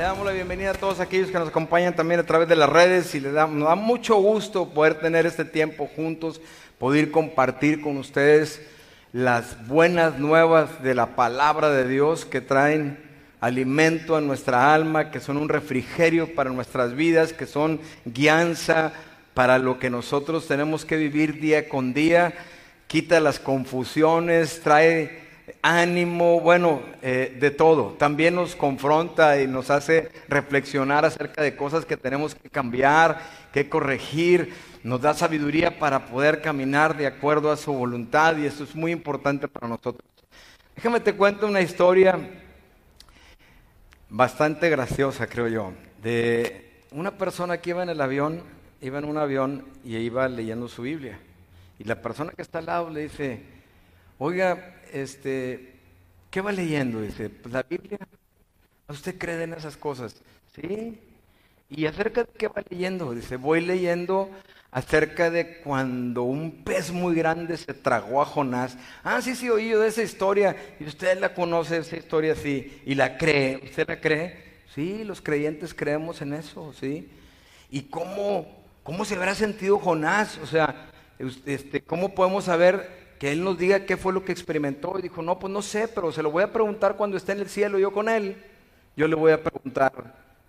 Le damos la bienvenida a todos aquellos que nos acompañan también a través de las redes y le da, nos da mucho gusto poder tener este tiempo juntos, poder compartir con ustedes las buenas nuevas de la palabra de Dios que traen alimento a nuestra alma, que son un refrigerio para nuestras vidas, que son guianza para lo que nosotros tenemos que vivir día con día, quita las confusiones, trae ánimo, bueno, eh, de todo. También nos confronta y nos hace reflexionar acerca de cosas que tenemos que cambiar, que corregir. Nos da sabiduría para poder caminar de acuerdo a su voluntad y eso es muy importante para nosotros. Déjame te cuento una historia bastante graciosa, creo yo, de una persona que iba en el avión, iba en un avión y iba leyendo su Biblia. Y la persona que está al lado le dice, oiga, este, ¿qué va leyendo? Dice, pues la Biblia. ¿Usted cree en esas cosas? Sí. ¿Y acerca de qué va leyendo? Dice, voy leyendo acerca de cuando un pez muy grande se tragó a Jonás. Ah, sí, sí, oí yo de esa historia. Y usted la conoce, esa historia, sí. Y la cree. ¿Usted la cree? Sí, los creyentes creemos en eso, sí. ¿Y cómo, cómo se habrá sentido Jonás? O sea, este, ¿cómo podemos saber que Él nos diga qué fue lo que experimentó. Y dijo, no, pues no sé, pero se lo voy a preguntar cuando esté en el cielo yo con Él. Yo le voy a preguntar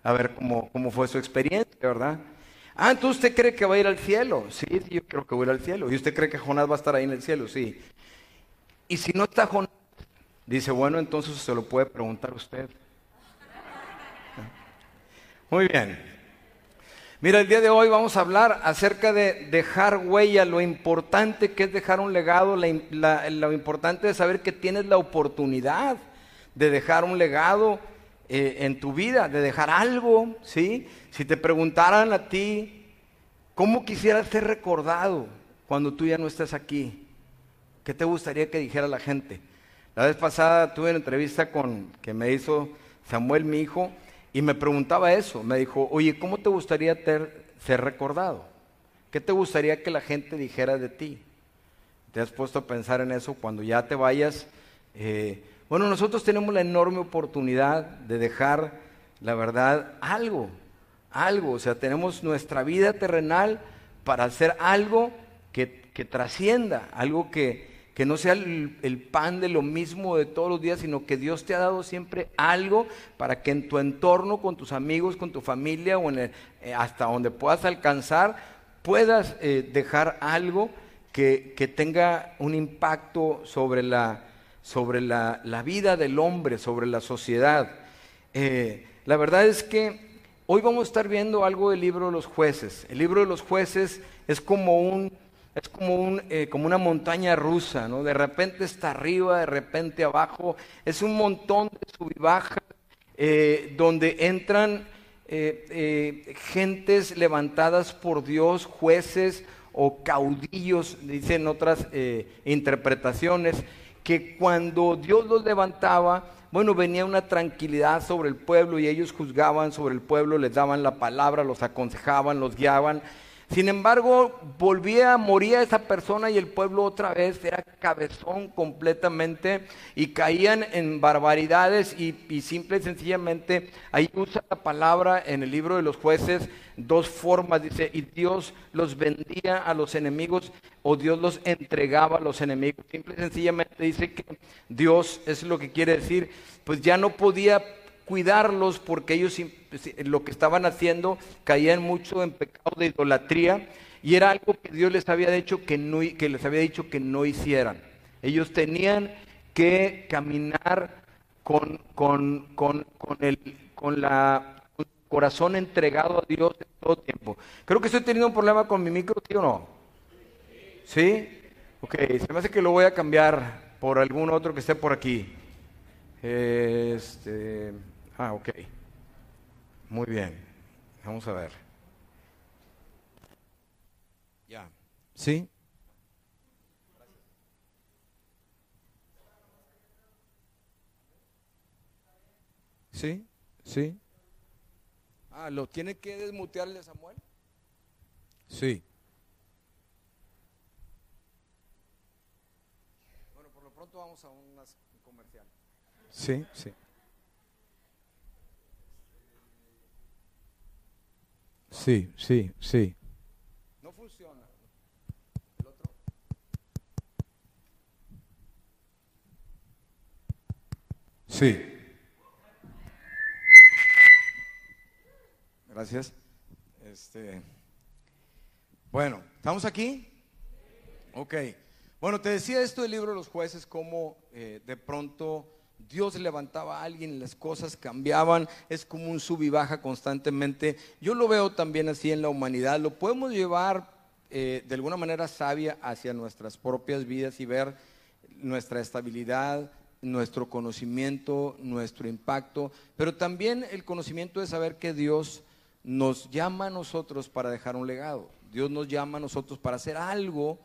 a ver cómo, cómo fue su experiencia, ¿verdad? Ah, entonces usted cree que va a ir al cielo. Sí, yo creo que voy a ir al cielo. ¿Y usted cree que Jonás va a estar ahí en el cielo? Sí. Y si no está Jonás, dice, bueno, entonces se lo puede preguntar usted. Muy bien. Mira, el día de hoy vamos a hablar acerca de dejar huella, lo importante que es dejar un legado, lo importante de saber que tienes la oportunidad de dejar un legado eh, en tu vida, de dejar algo, ¿sí? Si te preguntaran a ti, ¿cómo quisieras ser recordado cuando tú ya no estés aquí? ¿Qué te gustaría que dijera la gente? La vez pasada tuve una entrevista con que me hizo Samuel, mi hijo, y me preguntaba eso, me dijo, oye, ¿cómo te gustaría ser recordado? ¿Qué te gustaría que la gente dijera de ti? ¿Te has puesto a pensar en eso cuando ya te vayas? Eh, bueno, nosotros tenemos la enorme oportunidad de dejar, la verdad, algo, algo. O sea, tenemos nuestra vida terrenal para hacer algo que, que trascienda, algo que, que no sea el, pan de lo mismo de todos los días, sino que Dios te ha dado siempre algo para que en tu entorno, con tus amigos, con tu familia o en eh, hasta donde puedas alcanzar, puedas eh, dejar algo que, tenga un impacto sobre la, sobre la, vida del hombre, sobre la sociedad. Eh, la verdad es que hoy vamos a estar viendo algo del libro de los jueces. El libro de los jueces es como un es como, un, eh, como una montaña rusa, ¿no? De repente está arriba, de repente abajo. Es un montón de sub y baja eh, donde entran eh, gentes levantadas por Dios, jueces o caudillos, dicen otras interpretaciones, que cuando Dios los levantaba, bueno, venía una tranquilidad sobre el pueblo y ellos juzgaban sobre el pueblo, les daban la palabra, los aconsejaban, los guiaban sin embargo, volvía, morir esa persona y el pueblo otra vez era cabezón completamente y caían en barbaridades y, y simple y sencillamente ahí usa la palabra en el libro de los jueces dos formas, dice, y Dios los vendía a los enemigos o Dios los entregaba a los enemigos. Simple y sencillamente dice que Dios es lo que quiere decir, pues ya no podía cuidarlos porque ellos lo que estaban haciendo caían mucho en pecado de idolatría y era algo que Dios les había dicho que, no, que les había dicho que no hicieran. Ellos tenían que caminar con, con, con, con el con la corazón entregado a Dios en todo tiempo. Creo que estoy teniendo un problema con mi micro, ¿sí o no? ¿Sí? Ok, se me hace que lo voy a cambiar por algún otro que esté por aquí. Este. Ah, ok. Muy bien. Vamos a ver. Ya. ¿Sí? ¿Sí? ¿Sí? Ah, ¿lo tiene que desmutearle Samuel? Sí. Bueno, por lo pronto vamos a un comercial. Sí, sí. Sí, sí, sí. No funciona. ¿El otro? Sí. Gracias. Este, bueno, ¿estamos aquí? Ok. Bueno, te decía esto del libro de los jueces, cómo eh, de pronto Dios levantaba a alguien, las cosas cambiaban, es como un sub y baja constantemente. Yo lo veo también así en la humanidad, lo podemos llevar eh, de alguna manera sabia hacia nuestras propias vidas y ver nuestra estabilidad, nuestro conocimiento, nuestro impacto, pero también el conocimiento de saber que Dios nos llama a nosotros para dejar un legado. Dios nos llama a nosotros para hacer algo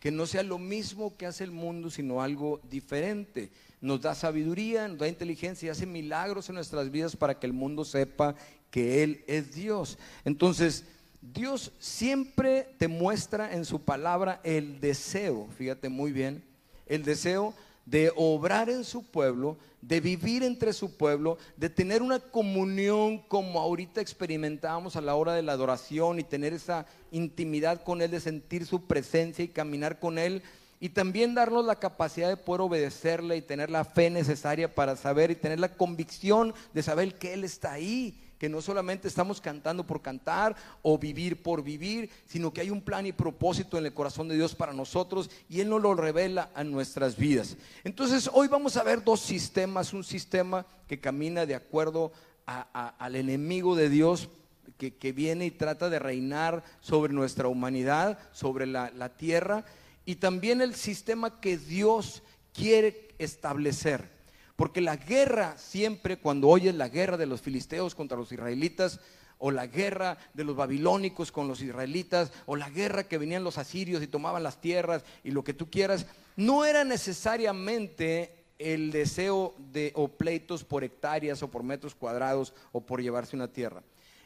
que no sea lo mismo que hace el mundo, sino algo diferente. Nos da sabiduría, nos da inteligencia y hace milagros en nuestras vidas para que el mundo sepa que Él es Dios. Entonces, Dios siempre te muestra en su palabra el deseo, fíjate muy bien, el deseo de obrar en su pueblo, de vivir entre su pueblo, de tener una comunión como ahorita experimentábamos a la hora de la adoración y tener esa intimidad con Él, de sentir su presencia y caminar con Él. Y también darnos la capacidad de poder obedecerle y tener la fe necesaria para saber y tener la convicción de saber que Él está ahí que no solamente estamos cantando por cantar o vivir por vivir, sino que hay un plan y propósito en el corazón de Dios para nosotros y Él nos lo revela a nuestras vidas. Entonces hoy vamos a ver dos sistemas, un sistema que camina de acuerdo al enemigo de Dios que, viene y trata de reinar sobre nuestra humanidad, sobre la, la tierra, y también el sistema que Dios quiere establecer. Porque la guerra siempre, cuando oyes la guerra de los filisteos contra los israelitas, o la guerra de los babilónicos con los israelitas, o la guerra que venían los asirios y tomaban las tierras y lo que tú quieras, no era necesariamente el deseo de o pleitos por hectáreas o por metros cuadrados o por llevarse una tierra.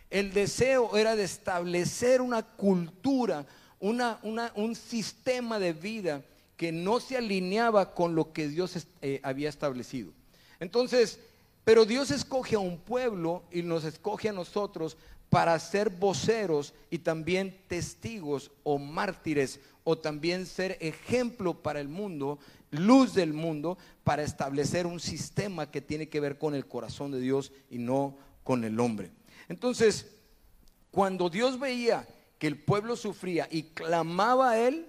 El deseo era de establecer una cultura, una, un sistema de vida que no se alineaba con lo que Dios eh, había establecido. Entonces, pero Dios escoge a un pueblo y nos escoge a nosotros para ser voceros y también testigos o mártires o también ser ejemplo para el mundo, luz del mundo, para establecer un sistema que tiene que ver con el corazón de Dios y no con el hombre. Entonces, cuando Dios veía que el pueblo sufría y clamaba a Él,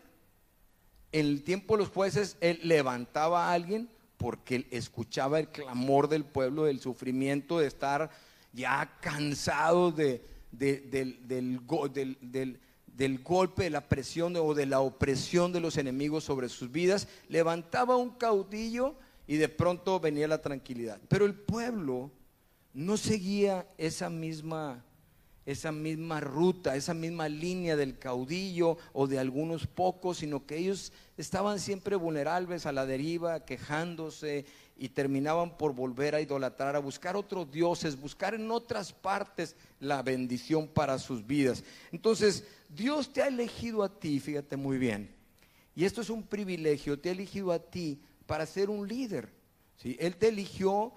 en el tiempo de los jueces, Él levantaba a alguien porque escuchaba el clamor del pueblo, del sufrimiento, de estar ya cansado de, del, del, golpe, de la presión o de la opresión de los enemigos sobre sus vidas. Levantaba un caudillo y de pronto venía la tranquilidad. Pero el pueblo no seguía esa misma esa misma ruta, esa misma línea del caudillo o de algunos pocos, sino que ellos estaban siempre vulnerables a la deriva, quejándose y terminaban por volver a idolatrar, a buscar otros dioses, buscar en otras partes la bendición para sus vidas. Entonces, Dios te ha elegido a ti, fíjate muy bien, y esto es un privilegio, te ha elegido a ti para ser un líder. ¿sí? Él te eligió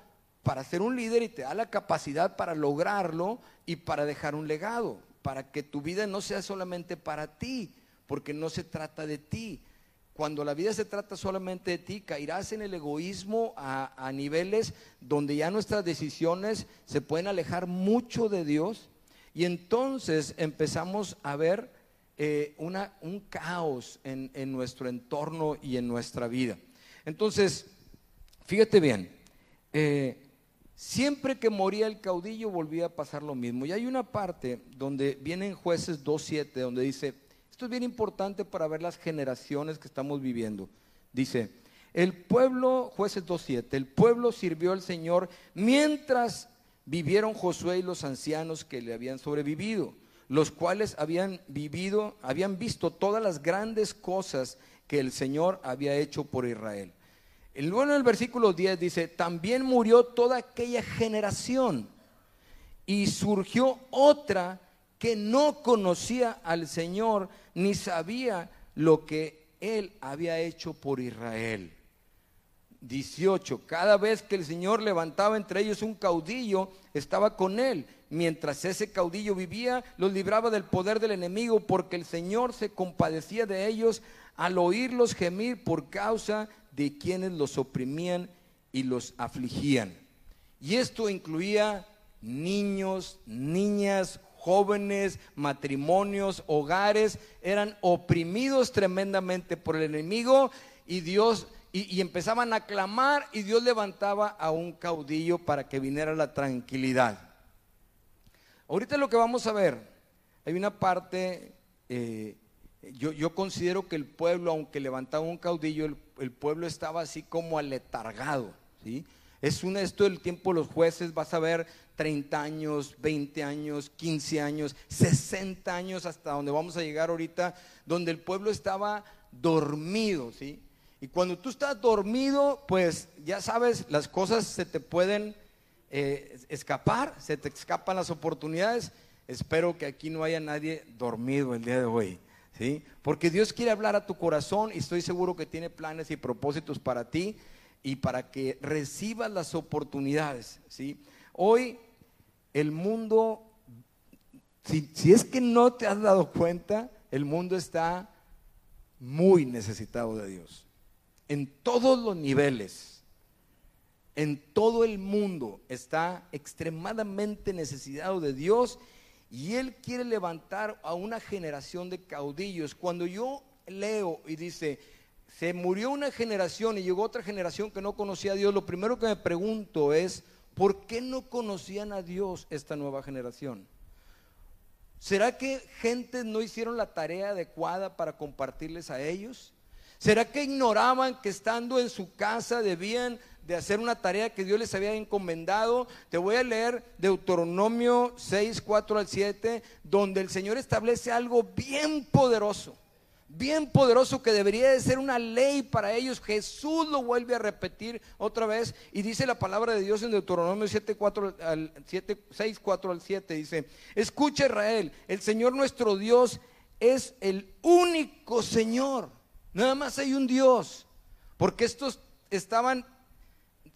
para ser un líder y te da la capacidad para lograrlo y para dejar un legado, para que tu vida no sea solamente para ti, porque no se trata de ti. Cuando la vida se trata solamente de ti, caerás en el egoísmo a, niveles donde ya nuestras decisiones se pueden alejar mucho de Dios y entonces empezamos a ver eh, un caos en, en nuestro entorno y en nuestra vida. Entonces, fíjate bien, eh, Siempre que moría el caudillo volvía a pasar lo mismo. Y hay una parte donde vienen jueces 2.7, donde dice, esto es bien importante para ver las generaciones que estamos viviendo. Dice, el pueblo, jueces 2.7, el pueblo sirvió al Señor mientras vivieron Josué y los ancianos que le habían sobrevivido, los cuales habían vivido, habían visto todas las grandes cosas que el Señor había hecho por Israel. Luego en el versículo 10 dice, también murió toda aquella generación y surgió otra que no conocía al Señor ni sabía lo que él había hecho por Israel. 18. Cada vez que el Señor levantaba entre ellos un caudillo, estaba con él, mientras ese caudillo vivía, los libraba del poder del enemigo, porque el Señor se compadecía de ellos al oírlos gemir por causa de quienes los oprimían y los afligían. Y esto incluía niños, niñas, jóvenes, matrimonios, hogares, eran oprimidos tremendamente por el enemigo y Dios y, empezaban a clamar y Dios levantaba a un caudillo para que viniera la tranquilidad. Ahorita lo que vamos a ver, hay una parte, eh, yo, considero que el pueblo, aunque levantaba un caudillo, el, el pueblo estaba así como aletargado, ¿sí? Es un esto del tiempo de los jueces, vas a ver 30 años, 20 años, 15 años, 60 años hasta donde vamos a llegar ahorita, donde el pueblo estaba dormido, ¿sí? Y cuando tú estás dormido, pues ya sabes, las cosas se te pueden eh, escapar, se te escapan las oportunidades. Espero que aquí no haya nadie dormido el día de hoy, ¿sí? Porque Dios quiere hablar a tu corazón y estoy seguro que tiene planes y propósitos para ti y para que recibas las oportunidades. ¿sí? Hoy el mundo, si, si es que no te has dado cuenta, el mundo está muy necesitado de Dios. En todos los niveles, en todo el mundo está extremadamente necesitado de Dios y Él quiere levantar a una generación de caudillos. Cuando yo leo y dice, se murió una generación y llegó otra generación que no conocía a Dios, lo primero que me pregunto es, ¿por qué no conocían a Dios esta nueva generación? ¿Será que gente no hicieron la tarea adecuada para compartirles a ellos? ¿Será que ignoraban que estando en su casa debían de hacer una tarea que Dios les había encomendado? Te voy a leer Deuteronomio 6, 4 al 7, donde el Señor establece algo bien poderoso bien poderoso que debería de ser una ley para ellos. Jesús lo vuelve a repetir otra vez y dice la palabra de Dios en Deuteronomio 7, 4 al 7, 6, 4 al 7. Dice, escucha Israel, el Señor nuestro Dios es el único Señor. Nada más hay un Dios. Porque estos estaban,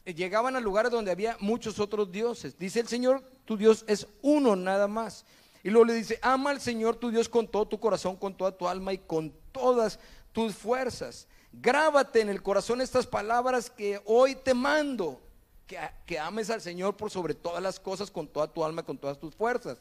llegaban a lugares donde había muchos otros dioses. Dice el Señor, tu Dios es uno nada más. Y luego le dice, ama al Señor tu Dios con todo tu corazón, con toda tu alma y con todas tus fuerzas. Grábate en el corazón estas palabras que hoy te mando. Que, que, ames al Señor por sobre todas las cosas, con toda tu alma, con todas tus fuerzas.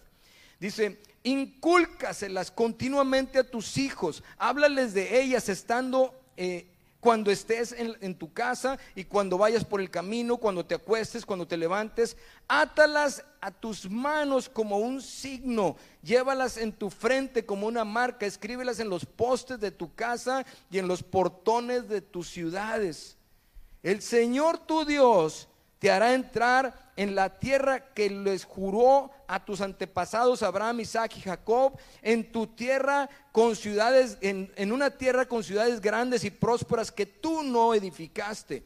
Dice, incúlcaselas continuamente a tus hijos, háblales de ellas estando eh, cuando estés en, tu casa y cuando vayas por el camino, cuando te acuestes, cuando te levantes, átalas a tus manos como un signo, llévalas en tu frente como una marca, escríbelas en los postes de tu casa y en los portones de tus ciudades. El Señor tu Dios te hará entrar en la tierra que les juró a tus antepasados Abraham, Isaac y Jacob, en tu tierra con ciudades, en, una tierra con ciudades grandes y prósperas que tú no edificaste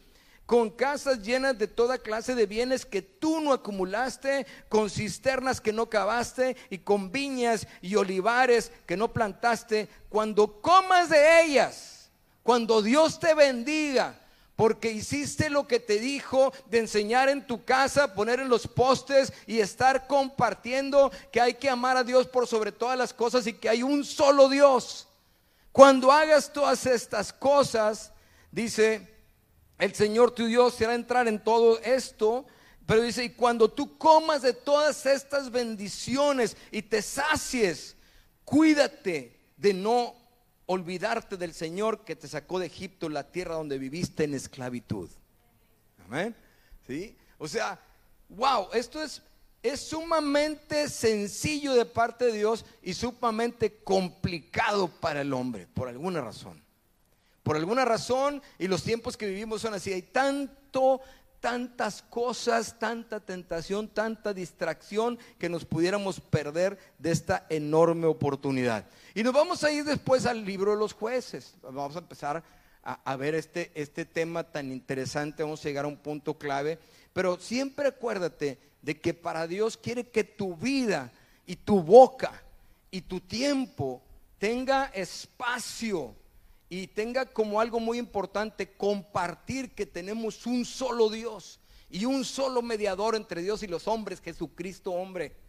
con casas llenas de toda clase de bienes que tú no acumulaste, con cisternas que no cavaste y con viñas y olivares que no plantaste, cuando comas de ellas, cuando Dios te bendiga, porque hiciste lo que te dijo de enseñar en tu casa, poner en los postes y estar compartiendo que hay que amar a Dios por sobre todas las cosas y que hay un solo Dios. Cuando hagas todas estas cosas, dice, el Señor tu Dios te hará entrar en todo esto. Pero dice, y cuando tú comas de todas estas bendiciones y te sacies, cuídate de no olvidarte del Señor que te sacó de Egipto, la tierra donde viviste en esclavitud. Amén. ¿Sí? O sea, wow, esto es, es sumamente sencillo de parte de Dios y sumamente complicado para el hombre, por alguna razón. Por alguna razón, y los tiempos que vivimos son así, hay tanto tantas cosas, tanta tentación, tanta distracción que nos pudiéramos perder de esta enorme oportunidad. Y nos vamos a ir después al libro de los jueces. Vamos a empezar a, ver este, este tema tan interesante, vamos a llegar a un punto clave. Pero siempre acuérdate de que para Dios quiere que tu vida y tu boca y tu tiempo tenga espacio y tenga como algo muy importante compartir que tenemos un solo Dios y un solo mediador entre Dios y los hombres, Jesucristo hombre.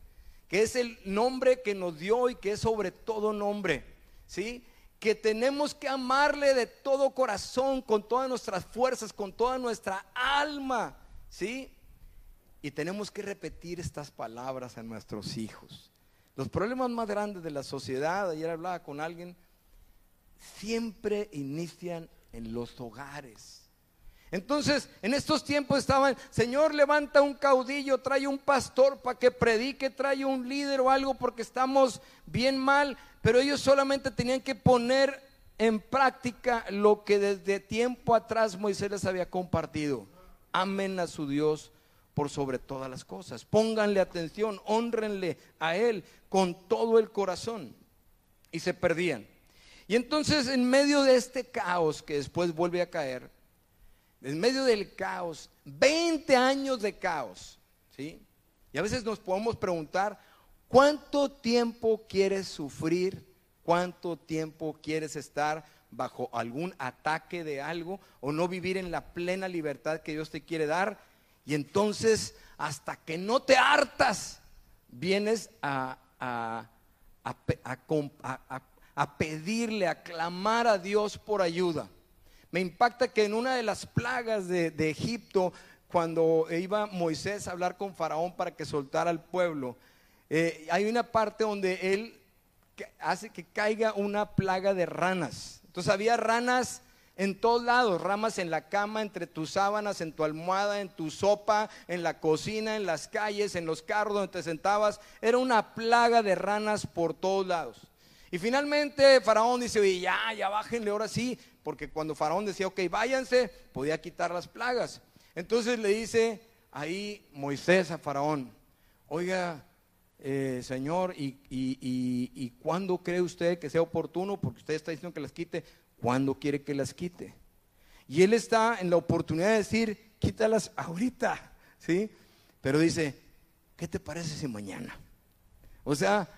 Que es el nombre que nos dio y que es sobre todo nombre, ¿sí? Que tenemos que amarle de todo corazón, con todas nuestras fuerzas, con toda nuestra alma, ¿sí? Y tenemos que repetir estas palabras a nuestros hijos. Los problemas más grandes de la sociedad, ayer hablaba con alguien, siempre inician en los hogares. Entonces, en estos tiempos estaban, Señor, levanta un caudillo, trae un pastor para que predique, trae un líder o algo porque estamos bien mal, pero ellos solamente tenían que poner en práctica lo que desde tiempo atrás Moisés les había compartido. Amen a su Dios por sobre todas las cosas. Pónganle atención, honrenle a Él con todo el corazón. Y se perdían. Y entonces en medio de este caos que después vuelve a caer, en medio del caos, 20 años de caos, ¿sí? Y a veces nos podemos preguntar, ¿cuánto tiempo quieres sufrir? ¿Cuánto tiempo quieres estar bajo algún ataque de algo o no vivir en la plena libertad que Dios te quiere dar? Y entonces, hasta que no te hartas, vienes a, a, a pedirle, a clamar a Dios por ayuda. Me impacta que en una de las plagas de, Egipto, cuando iba Moisés a hablar con Faraón para que soltara al pueblo, eh, hay una parte donde él hace que caiga una plaga de ranas. Entonces había ranas en todos lados, ramas en la cama, entre tus sábanas, en tu almohada, en tu sopa, en la cocina, en las calles, en los carros donde te sentabas. Era una plaga de ranas por todos lados. Y finalmente Faraón dice, ya, ya bájenle ahora sí, porque cuando Faraón decía, ok, váyanse, podía quitar las plagas. Entonces le dice ahí Moisés a Faraón, oiga, eh, Señor, ¿y, y, cuándo cree usted que sea oportuno? Porque usted está diciendo que las quite, ¿cuándo quiere que las quite? Y él está en la oportunidad de decir, quítalas ahorita, ¿sí? Pero dice, ¿qué te parece si mañana? O sea,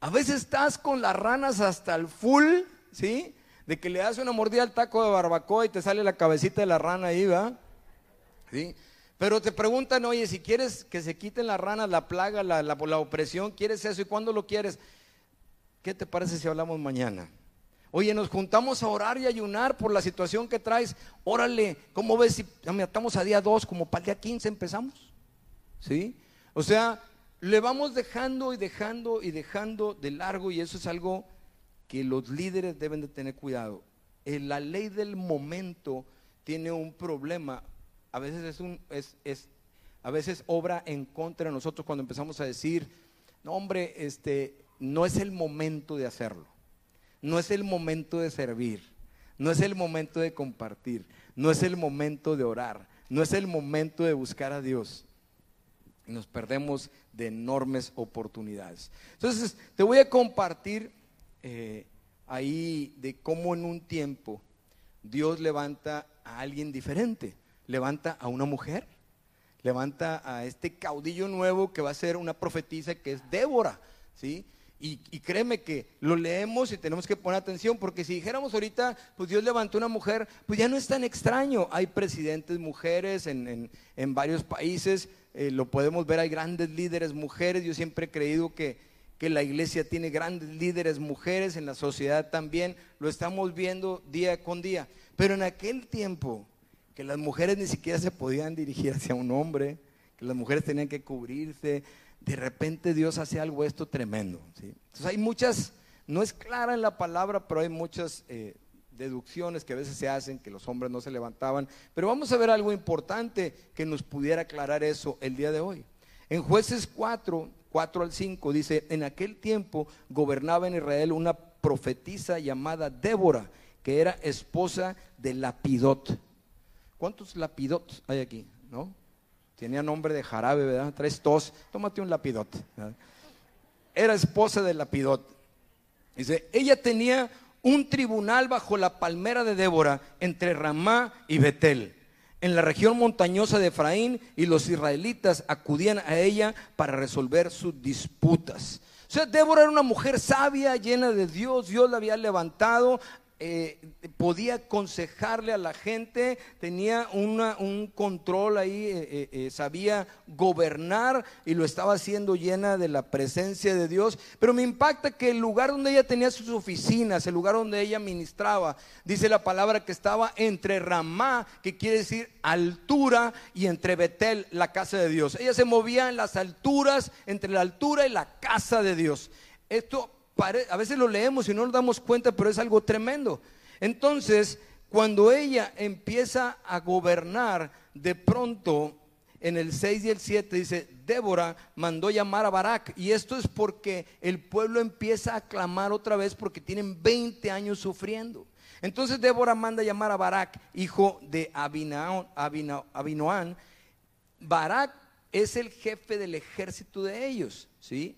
a veces estás con las ranas hasta el full, ¿sí? De que le das una mordida al taco de barbacoa y te sale la cabecita de la rana ahí, ¿va? ¿Sí? Pero te preguntan, oye, si quieres que se quiten las ranas, la plaga, la, la, opresión, ¿quieres eso? ¿Y cuándo lo quieres? ¿Qué te parece si hablamos mañana? Oye, nos juntamos a orar y ayunar por la situación que traes. Órale, ¿cómo ves si estamos a día 2, como para el día 15 empezamos? ¿Sí? O sea, le vamos dejando y dejando y dejando de largo y eso es algo que los líderes deben de tener cuidado. La ley del momento tiene un problema. A veces es un es, a veces obra en contra de nosotros cuando empezamos a decir, no hombre, este no es el momento de hacerlo. No es el momento de servir. No es el momento de compartir. No es el momento de orar. No es el momento de buscar a Dios. Nos perdemos de enormes oportunidades. Entonces, te voy a compartir eh, ahí de cómo en un tiempo Dios levanta a alguien diferente, levanta a una mujer, levanta a este caudillo nuevo que va a ser una profetisa que es Débora, ¿sí? Y, créeme que lo leemos y tenemos que poner atención, porque si dijéramos ahorita, pues Dios levantó una mujer, pues ya no es tan extraño. Hay presidentes mujeres en, varios países, eh, lo podemos ver, hay grandes líderes mujeres. Yo siempre he creído que que la iglesia tiene grandes líderes mujeres, en la sociedad también, lo estamos viendo día con día. Pero en aquel tiempo, que las mujeres ni siquiera se podían dirigir hacia un hombre, que las mujeres tenían que cubrirse, de repente Dios hace algo esto tremendo. Entonces hay muchas, no es clara en la palabra, pero hay muchas eh, deducciones que a veces se hacen, que los hombres no se levantaban. Pero vamos a ver algo importante que nos pudiera aclarar eso el día de hoy. En jueces 4, 4 al 5 dice, en aquel tiempo gobernaba en Israel una profetisa llamada Débora, que era esposa de Lapidot. ¿Cuántos Lapidot hay aquí? ¿No? Tenía nombre de jarabe, ¿verdad? Tres tos, tómate un Lapidot. Era esposa de Lapidot. Dice, ella tenía un tribunal bajo la palmera de Débora entre Ramá y Betel en la región montañosa de Efraín y los israelitas acudían a ella para resolver sus disputas. O sea, Débora era una mujer sabia, llena de Dios, Dios la había levantado, eh, podía aconsejarle a la gente, tenía un control ahí, eh, eh, sabía gobernar y lo estaba haciendo llena de la presencia de Dios. Pero me impacta que el lugar donde ella tenía sus oficinas, el lugar donde ella ministraba, dice la palabra que estaba entre Ramá, que quiere decir altura, y entre Betel, la casa de Dios. Ella se movía en las alturas, entre la altura y la casa de Dios. Esto a veces lo leemos y no nos damos cuenta, pero es algo tremendo. Entonces, cuando ella empieza a gobernar, de pronto en el 6 y el 7 dice, Débora mandó llamar a Barak. Y esto es porque el pueblo empieza a clamar otra vez porque tienen 20 años sufriendo. Entonces Débora manda llamar a Barak, hijo de Abinoán. Barak es el jefe del ejército de ellos, ¿sí?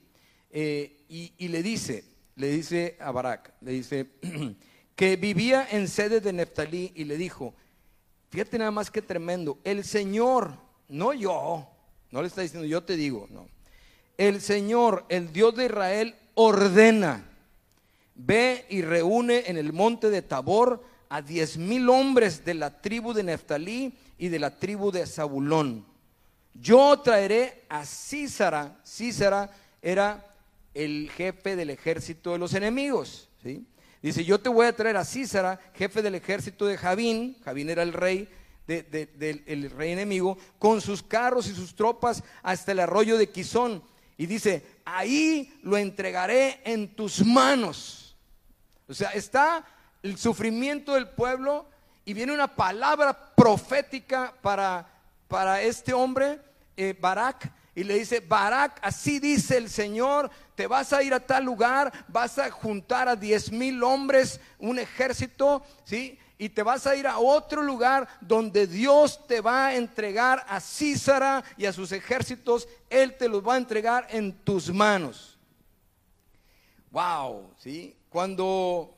Eh, y le dice, le dice a Barak, le dice que vivía en sede de Neftalí y le dijo, fíjate nada más que tremendo, el Señor, no yo, no le está diciendo yo te digo, no, el Señor, el Dios de Israel, ordena, ve y reúne en el monte de Tabor a diez mil hombres de la tribu de Neftalí y de la tribu de Zabulón. Yo traeré a Císara, Císara era el jefe del ejército de los enemigos. ¿sí? Dice, yo te voy a traer a Císara, jefe del ejército de Javín, Javín era el rey, del rey enemigo, con sus carros y sus tropas hasta el arroyo de Quizón. Y dice, ahí lo entregaré en tus manos. O sea, está el sufrimiento del pueblo y viene una palabra profética para, para este hombre, eh, Barak, y le dice, Barak, así dice el Señor, te vas a ir a tal lugar, vas a juntar a diez mil hombres, un ejército, ¿sí? Y te vas a ir a otro lugar donde Dios te va a entregar a Císara y a sus ejércitos, Él te los va a entregar en tus manos. Wow, ¿sí? Cuando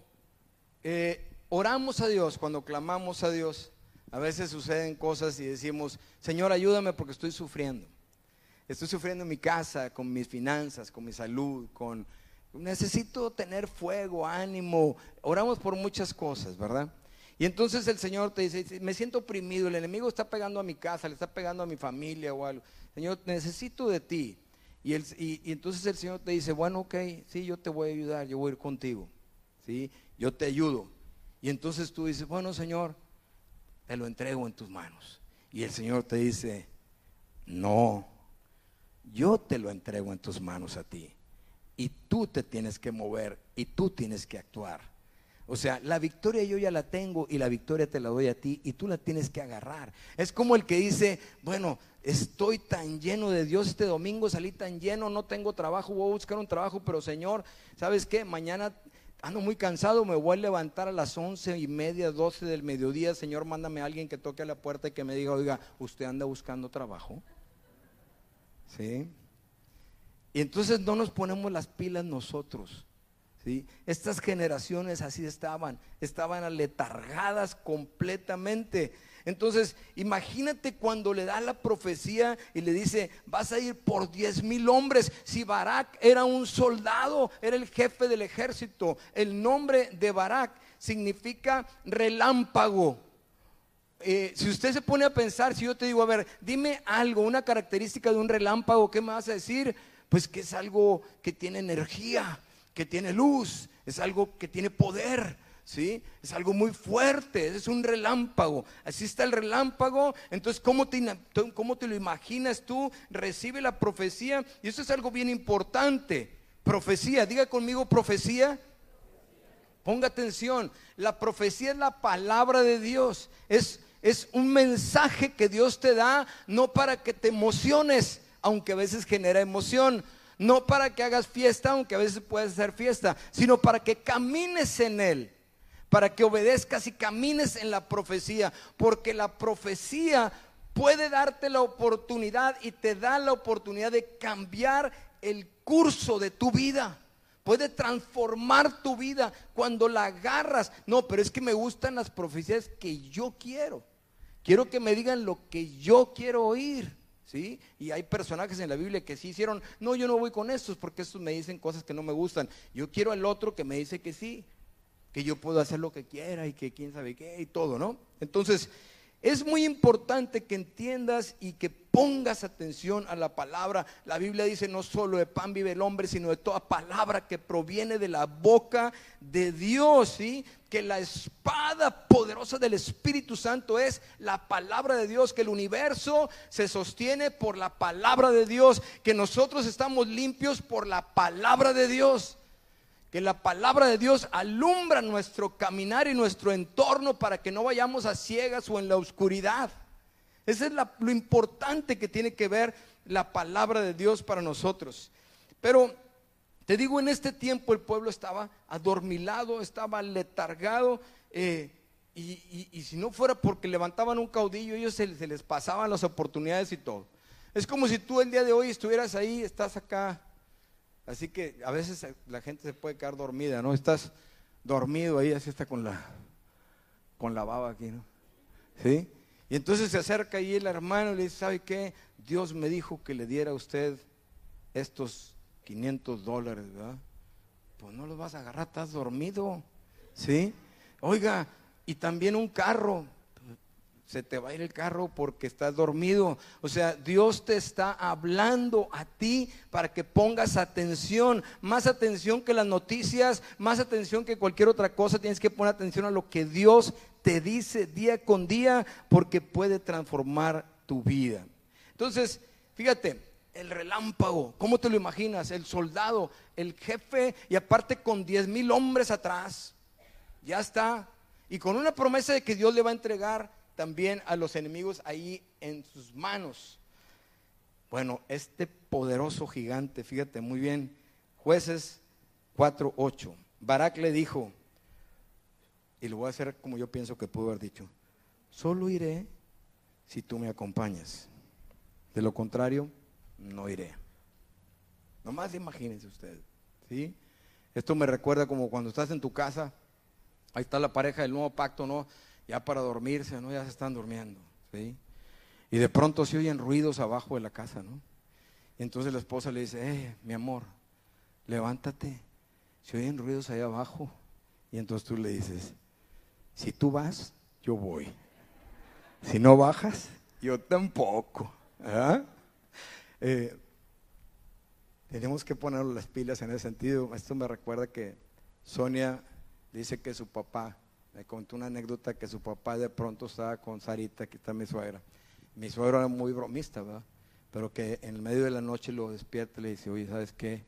eh, oramos a Dios, cuando clamamos a Dios, a veces suceden cosas y decimos, Señor, ayúdame porque estoy sufriendo. Estoy sufriendo en mi casa, con mis finanzas, con mi salud, con... Necesito tener fuego, ánimo. Oramos por muchas cosas, ¿verdad? Y entonces el Señor te dice, me siento oprimido, el enemigo está pegando a mi casa, le está pegando a mi familia o algo. Señor, necesito de ti. Y, y, entonces el Señor te dice, bueno, ok, sí, yo te voy a ayudar, yo voy a ir contigo. ¿sí? Yo te ayudo. Y entonces tú dices, bueno, Señor, te lo entrego en tus manos. Y el Señor te dice, no, yo te lo entrego en tus manos a ti. Y tú te tienes que mover y tú tienes que actuar. O sea, la victoria yo ya la tengo y la victoria te la doy a ti y tú la tienes que agarrar. Es como el que dice, bueno, estoy tan lleno de Dios este domingo, salí tan lleno, no tengo trabajo, voy a buscar un trabajo, pero Señor, ¿sabes qué? Mañana ando muy cansado, me voy a levantar a las once y media, doce del mediodía, Señor, mándame a alguien que toque a la puerta y que me diga, oiga, ¿usted anda buscando trabajo? ¿Sí? Y entonces no nos ponemos las pilas nosotros. ¿sí? Estas generaciones así estaban, estaban aletargadas completamente. Entonces, imagínate cuando le da la profecía y le dice, vas a ir por diez mil hombres. Si Barak era un soldado, era el jefe del ejército. El nombre de Barak significa relámpago. Eh, si usted se pone a pensar, si yo te digo, a ver, dime algo, una característica de un relámpago, ¿qué me vas a decir? Pues que es algo que tiene energía, que tiene luz, es algo que tiene poder, ¿sí? Es algo muy fuerte, es un relámpago. Así está el relámpago. Entonces, ¿cómo te, cómo te lo imaginas tú? Recibe la profecía. Y eso es algo bien importante. Profecía, diga conmigo profecía. Ponga atención, la profecía es la palabra de Dios. Es es un mensaje que Dios te da, no para que te emociones, aunque a veces genera emoción, no para que hagas fiesta, aunque a veces puedes hacer fiesta, sino para que camines en Él, para que obedezcas y camines en la profecía, porque la profecía puede darte la oportunidad y te da la oportunidad de cambiar el curso de tu vida. Puede transformar tu vida cuando la agarras. No, pero es que me gustan las profecías que yo quiero. Quiero que me digan lo que yo quiero oír. ¿Sí? Y hay personajes en la Biblia que sí hicieron, no, yo no voy con estos porque estos me dicen cosas que no me gustan. Yo quiero al otro que me dice que sí. que yo puedo hacer lo que quiera y que quién sabe qué y todo, ¿no? Entonces, es muy importante que entiendas y que pongas atención a la palabra. La Biblia dice no solo de pan vive el hombre, sino de toda palabra que proviene de la boca de Dios, ¿sí? Que la espada poderosa del Espíritu Santo es la palabra de Dios, que el universo se sostiene por la palabra de Dios, que nosotros estamos limpios por la palabra de Dios que la palabra de Dios alumbra nuestro caminar y nuestro entorno para que no vayamos a ciegas o en la oscuridad. Eso es lo importante que tiene que ver la palabra de Dios para nosotros. Pero te digo, en este tiempo el pueblo estaba adormilado, estaba letargado. Eh, y, si no fuera porque levantaban un caudillo, ellos se, se les pasaban las oportunidades y todo. Es como si tú el día de hoy estuvieras ahí, estás acá Así que a veces la gente se puede quedar dormida, ¿no? Estás dormido ahí, así está con la, con la baba aquí, ¿no? ¿Sí? Y entonces se acerca ahí el hermano y le dice, ¿sabe qué? Dios me dijo que le diera a usted estos 500 dólares, ¿verdad? Pues no los vas a agarrar, estás dormido, ¿sí? Oiga, y también un carro, se te va a ir el carro porque estás dormido. O sea, Dios te está hablando a ti para que pongas atención, más atención que las noticias, más atención que cualquier otra cosa. Tienes que poner atención a lo que Dios te dice día con día porque puede transformar tu vida. Entonces, fíjate, el relámpago, ¿cómo te lo imaginas? El soldado, el jefe y aparte con 10 mil hombres atrás. Ya está. Y con una promesa de que Dios le va a entregar también a los enemigos ahí en sus manos. Bueno, este poderoso gigante, fíjate muy bien, jueces 4.8, Barak le dijo, y lo voy a hacer como yo pienso que pudo haber dicho, solo iré si tú me acompañas. De lo contrario, no iré. Nomás imagínense ustedes, ¿sí? Esto me recuerda como cuando estás en tu casa, ahí está la pareja del nuevo pacto, ¿no? Ya para dormirse, ¿no? Ya se están durmiendo, ¿sí? Y de pronto se oyen ruidos abajo de la casa, ¿no? Y entonces la esposa le dice, eh, mi amor, levántate, se oyen ruidos ahí abajo. Y entonces tú le dices, si tú vas, yo voy. Si no bajas, yo tampoco. Eh, tenemos que poner las pilas en ese sentido. Esto me recuerda que Sonia dice que su papá me contó una anécdota que su papá de pronto estaba con Sarita, que está mi suegra. Mi suegro era muy bromista, ¿verdad? Pero que en el medio de la noche lo despierta y le dice, oye, ¿sabes qué?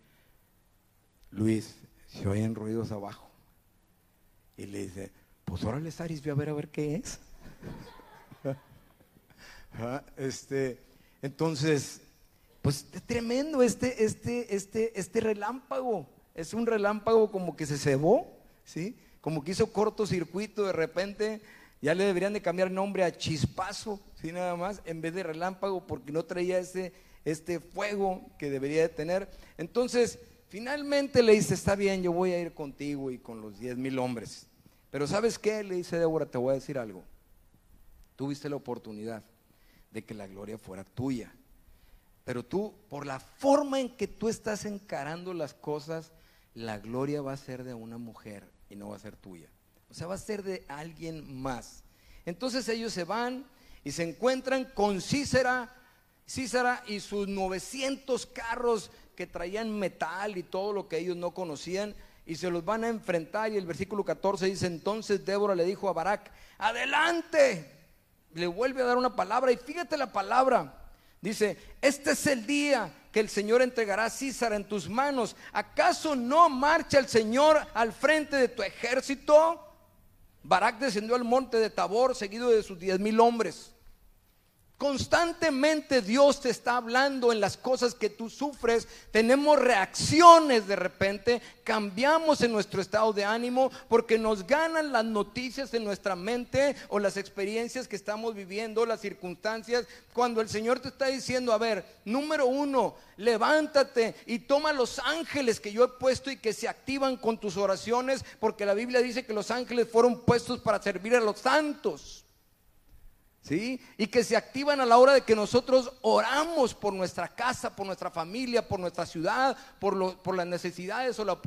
Luis, se oyen ruidos abajo. Y le dice, pues órale, Saris, voy a ver a ver qué es. este, entonces, pues es tremendo este, este, este, este relámpago. Es un relámpago como que se cebó, ¿sí? Como que hizo cortocircuito de repente, ya le deberían de cambiar nombre a chispazo, ¿sí? nada más, en vez de relámpago, porque no traía ese, este fuego que debería de tener. Entonces, finalmente le dice, está bien, yo voy a ir contigo y con los diez mil hombres. Pero ¿sabes qué? Le dice Débora, te voy a decir algo. Tuviste la oportunidad de que la gloria fuera tuya. Pero tú, por la forma en que tú estás encarando las cosas, la gloria va a ser de una mujer y no va a ser tuya. O sea, va a ser de alguien más. Entonces ellos se van y se encuentran con Cícera, Cícera y sus 900 carros que traían metal y todo lo que ellos no conocían y se los van a enfrentar y el versículo 14 dice, entonces Débora le dijo a Barak, adelante, le vuelve a dar una palabra y fíjate la palabra, dice, este es el día que el Señor entregará a César en tus manos. ¿Acaso no marcha el Señor al frente de tu ejército? Barak descendió al monte de Tabor seguido de sus diez mil hombres. Constantemente Dios te está hablando en las cosas que tú sufres. Tenemos reacciones de repente, cambiamos en nuestro estado de ánimo porque nos ganan las noticias en nuestra mente o las experiencias que estamos viviendo, las circunstancias. Cuando el Señor te está diciendo, a ver, número uno, levántate y toma los ángeles que yo he puesto y que se activan con tus oraciones, porque la Biblia dice que los ángeles fueron puestos para servir a los santos. Y que se activan a la hora de que nosotros oramos por nuestra casa, por nuestra familia, por nuestra ciudad, por, por las necesidades o las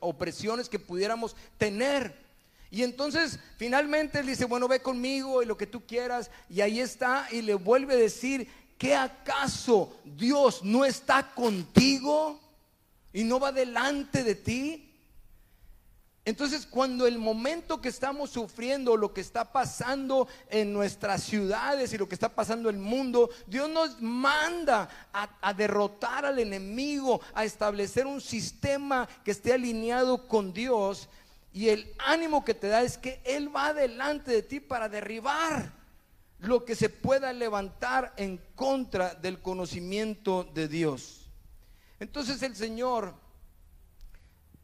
opresiones que pudiéramos tener. Y entonces finalmente él dice, bueno, ve conmigo y lo que tú quieras. Y ahí está y le vuelve a decir, ¿qué acaso Dios no está contigo y no va delante de ti? Entonces, cuando el momento que estamos sufriendo, lo que está pasando en nuestras ciudades y lo que está pasando en el mundo, Dios nos manda a, derrotar al enemigo, a establecer un sistema que esté alineado con Dios. Y el ánimo que te da es que Él va delante de ti para derribar lo que se pueda levantar en contra del conocimiento de Dios. Entonces el Señor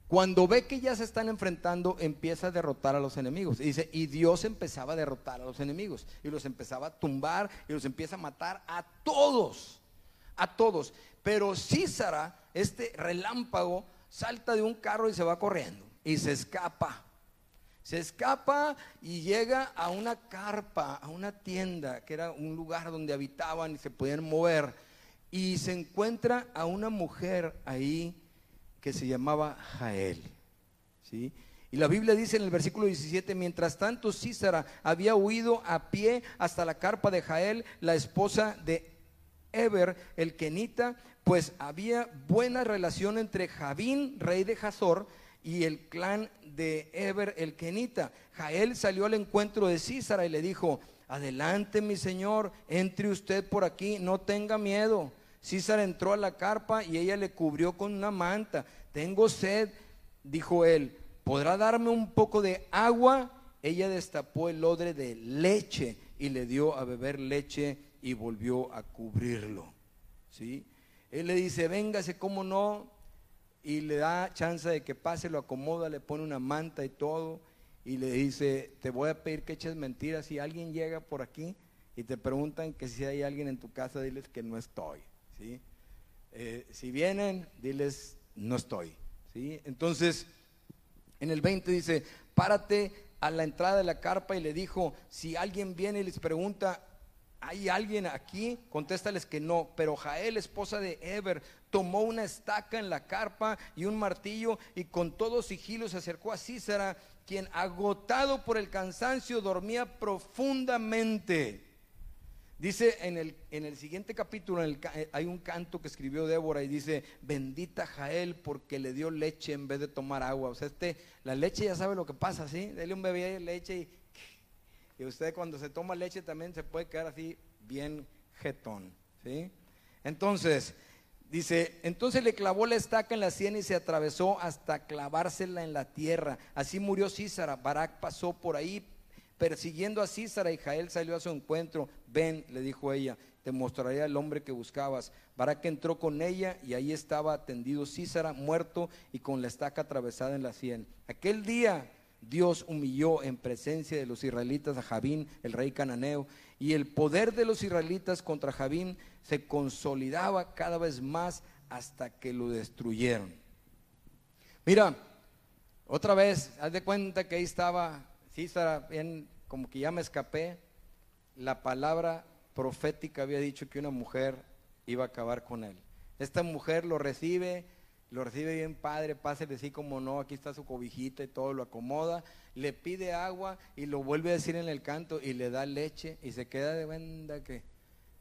cuando ve que ya se están enfrentando, empieza a derrotar a los enemigos. Y dice, y Dios empezaba a derrotar a los enemigos. Y los empezaba a tumbar y los empieza a matar a todos. A todos. Pero Císara, este relámpago, salta de un carro y se va corriendo. Y se escapa. Se escapa y llega a una carpa, a una tienda, que era un lugar donde habitaban y se podían mover. Y se encuentra a una mujer ahí que se llamaba Jael. ¿sí? Y la Biblia dice en el versículo 17, mientras tanto Císara había huido a pie hasta la carpa de Jael, la esposa de Eber, el kenita, pues había buena relación entre Javín, rey de Hazor, y el clan de Eber, el kenita. Jael salió al encuentro de Císara y le dijo, adelante mi señor, entre usted por aquí, no tenga miedo. César entró a la carpa y ella le cubrió con una manta. Tengo sed, dijo él. ¿Podrá darme un poco de agua? Ella destapó el odre de leche y le dio a beber leche y volvió a cubrirlo. ¿Sí? Él le dice, véngase, ¿cómo no? Y le da chance de que pase, lo acomoda, le pone una manta y todo. Y le dice, te voy a pedir que eches mentiras. Si alguien llega por aquí y te preguntan que si hay alguien en tu casa, diles que no estoy. ¿Sí? Eh, si vienen, diles, no estoy. ¿sí? Entonces, en el 20 dice, párate a la entrada de la carpa y le dijo, si alguien viene y les pregunta, ¿hay alguien aquí? Contéstales que no. Pero Jael, esposa de Eber, tomó una estaca en la carpa y un martillo y con todo sigilo se acercó a Císara, quien agotado por el cansancio dormía profundamente. Dice en el, en el siguiente capítulo, eh, hay un canto que escribió Débora y dice, bendita Jael porque le dio leche en vez de tomar agua. O sea, este, la leche ya sabe lo que pasa, ¿sí? Dele un bebé de leche y, y usted cuando se toma leche también se puede quedar así bien jetón, ¿sí? Entonces, dice, entonces le clavó la estaca en la sien y se atravesó hasta clavársela en la tierra. Así murió Císara. Barak pasó por ahí persiguiendo a Císara y salió a su encuentro. Ven, le dijo ella, te mostraré al hombre que buscabas. Barak entró con ella y ahí estaba atendido Císara, muerto y con la estaca atravesada en la sien. Aquel día Dios humilló en presencia de los israelitas a Javín, el rey cananeo, y el poder de los israelitas contra Javín se consolidaba cada vez más hasta que lo destruyeron. Mira, otra vez, haz de cuenta que ahí estaba Císara, bien, como que ya me escapé, la palabra profética había dicho que una mujer iba a acabar con él. Esta mujer lo recibe, lo recibe bien padre, pásele así como no, aquí está su cobijita y todo, lo acomoda, le pide agua y lo vuelve a decir en el canto y le da leche y se queda de venda que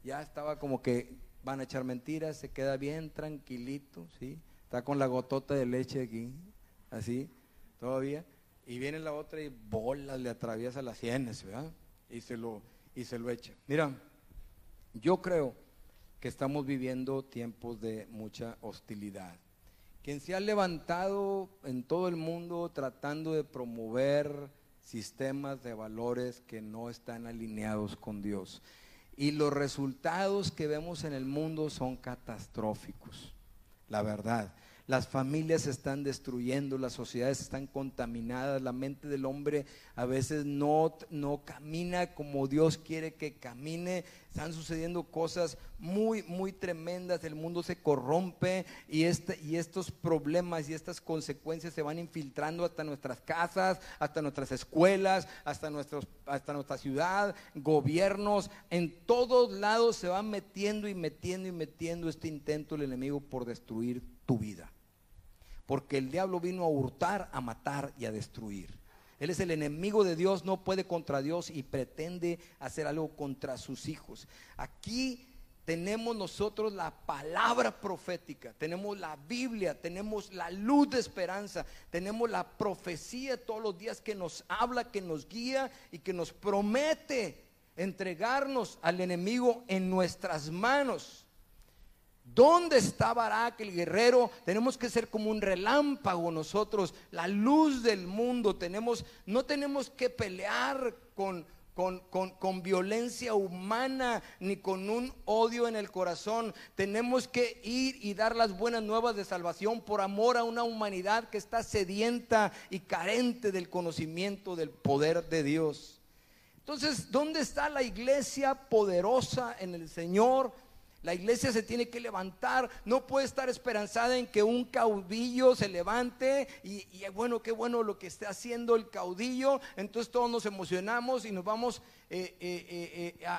ya estaba como que van a echar mentiras, se queda bien tranquilito, ¿sí? Está con la gotota de leche aquí, así, todavía. Y viene la otra y bolas le atraviesa las sienes, ¿verdad? Y se lo, y se lo echa. Mira, yo creo que estamos viviendo tiempos de mucha hostilidad. Quien se ha levantado en todo el mundo tratando de promover sistemas de valores que no están alineados con Dios. Y los resultados que vemos en el mundo son catastróficos, la verdad. Las familias se están destruyendo, las sociedades están contaminadas, la mente del hombre a veces no, no camina como Dios quiere que camine. Están sucediendo cosas muy, muy tremendas, el mundo se corrompe y, este, y estos problemas y estas consecuencias se van infiltrando hasta nuestras casas, hasta nuestras escuelas, hasta, nuestros, hasta nuestra ciudad, gobiernos, en todos lados se va metiendo y metiendo y metiendo este intento del enemigo por destruir tu vida porque el diablo vino a hurtar, a matar y a destruir. Él es el enemigo de Dios, no puede contra Dios y pretende hacer algo contra sus hijos. Aquí tenemos nosotros la palabra profética, tenemos la Biblia, tenemos la luz de esperanza, tenemos la profecía todos los días que nos habla, que nos guía y que nos promete entregarnos al enemigo en nuestras manos. ¿Dónde está Barak, el guerrero? Tenemos que ser como un relámpago nosotros, la luz del mundo. Tenemos, no tenemos que pelear con con, violencia humana ni con un odio en el corazón. Tenemos que ir y dar las buenas nuevas de salvación por amor a una humanidad que está sedienta y carente del conocimiento del poder de Dios. Entonces, ¿dónde está la iglesia poderosa en el Señor? La iglesia se tiene que levantar, no puede estar esperanzada en que un caudillo se levante y, bueno, qué bueno lo que esté haciendo el caudillo, entonces todos nos emocionamos y nos vamos eh, eh, eh,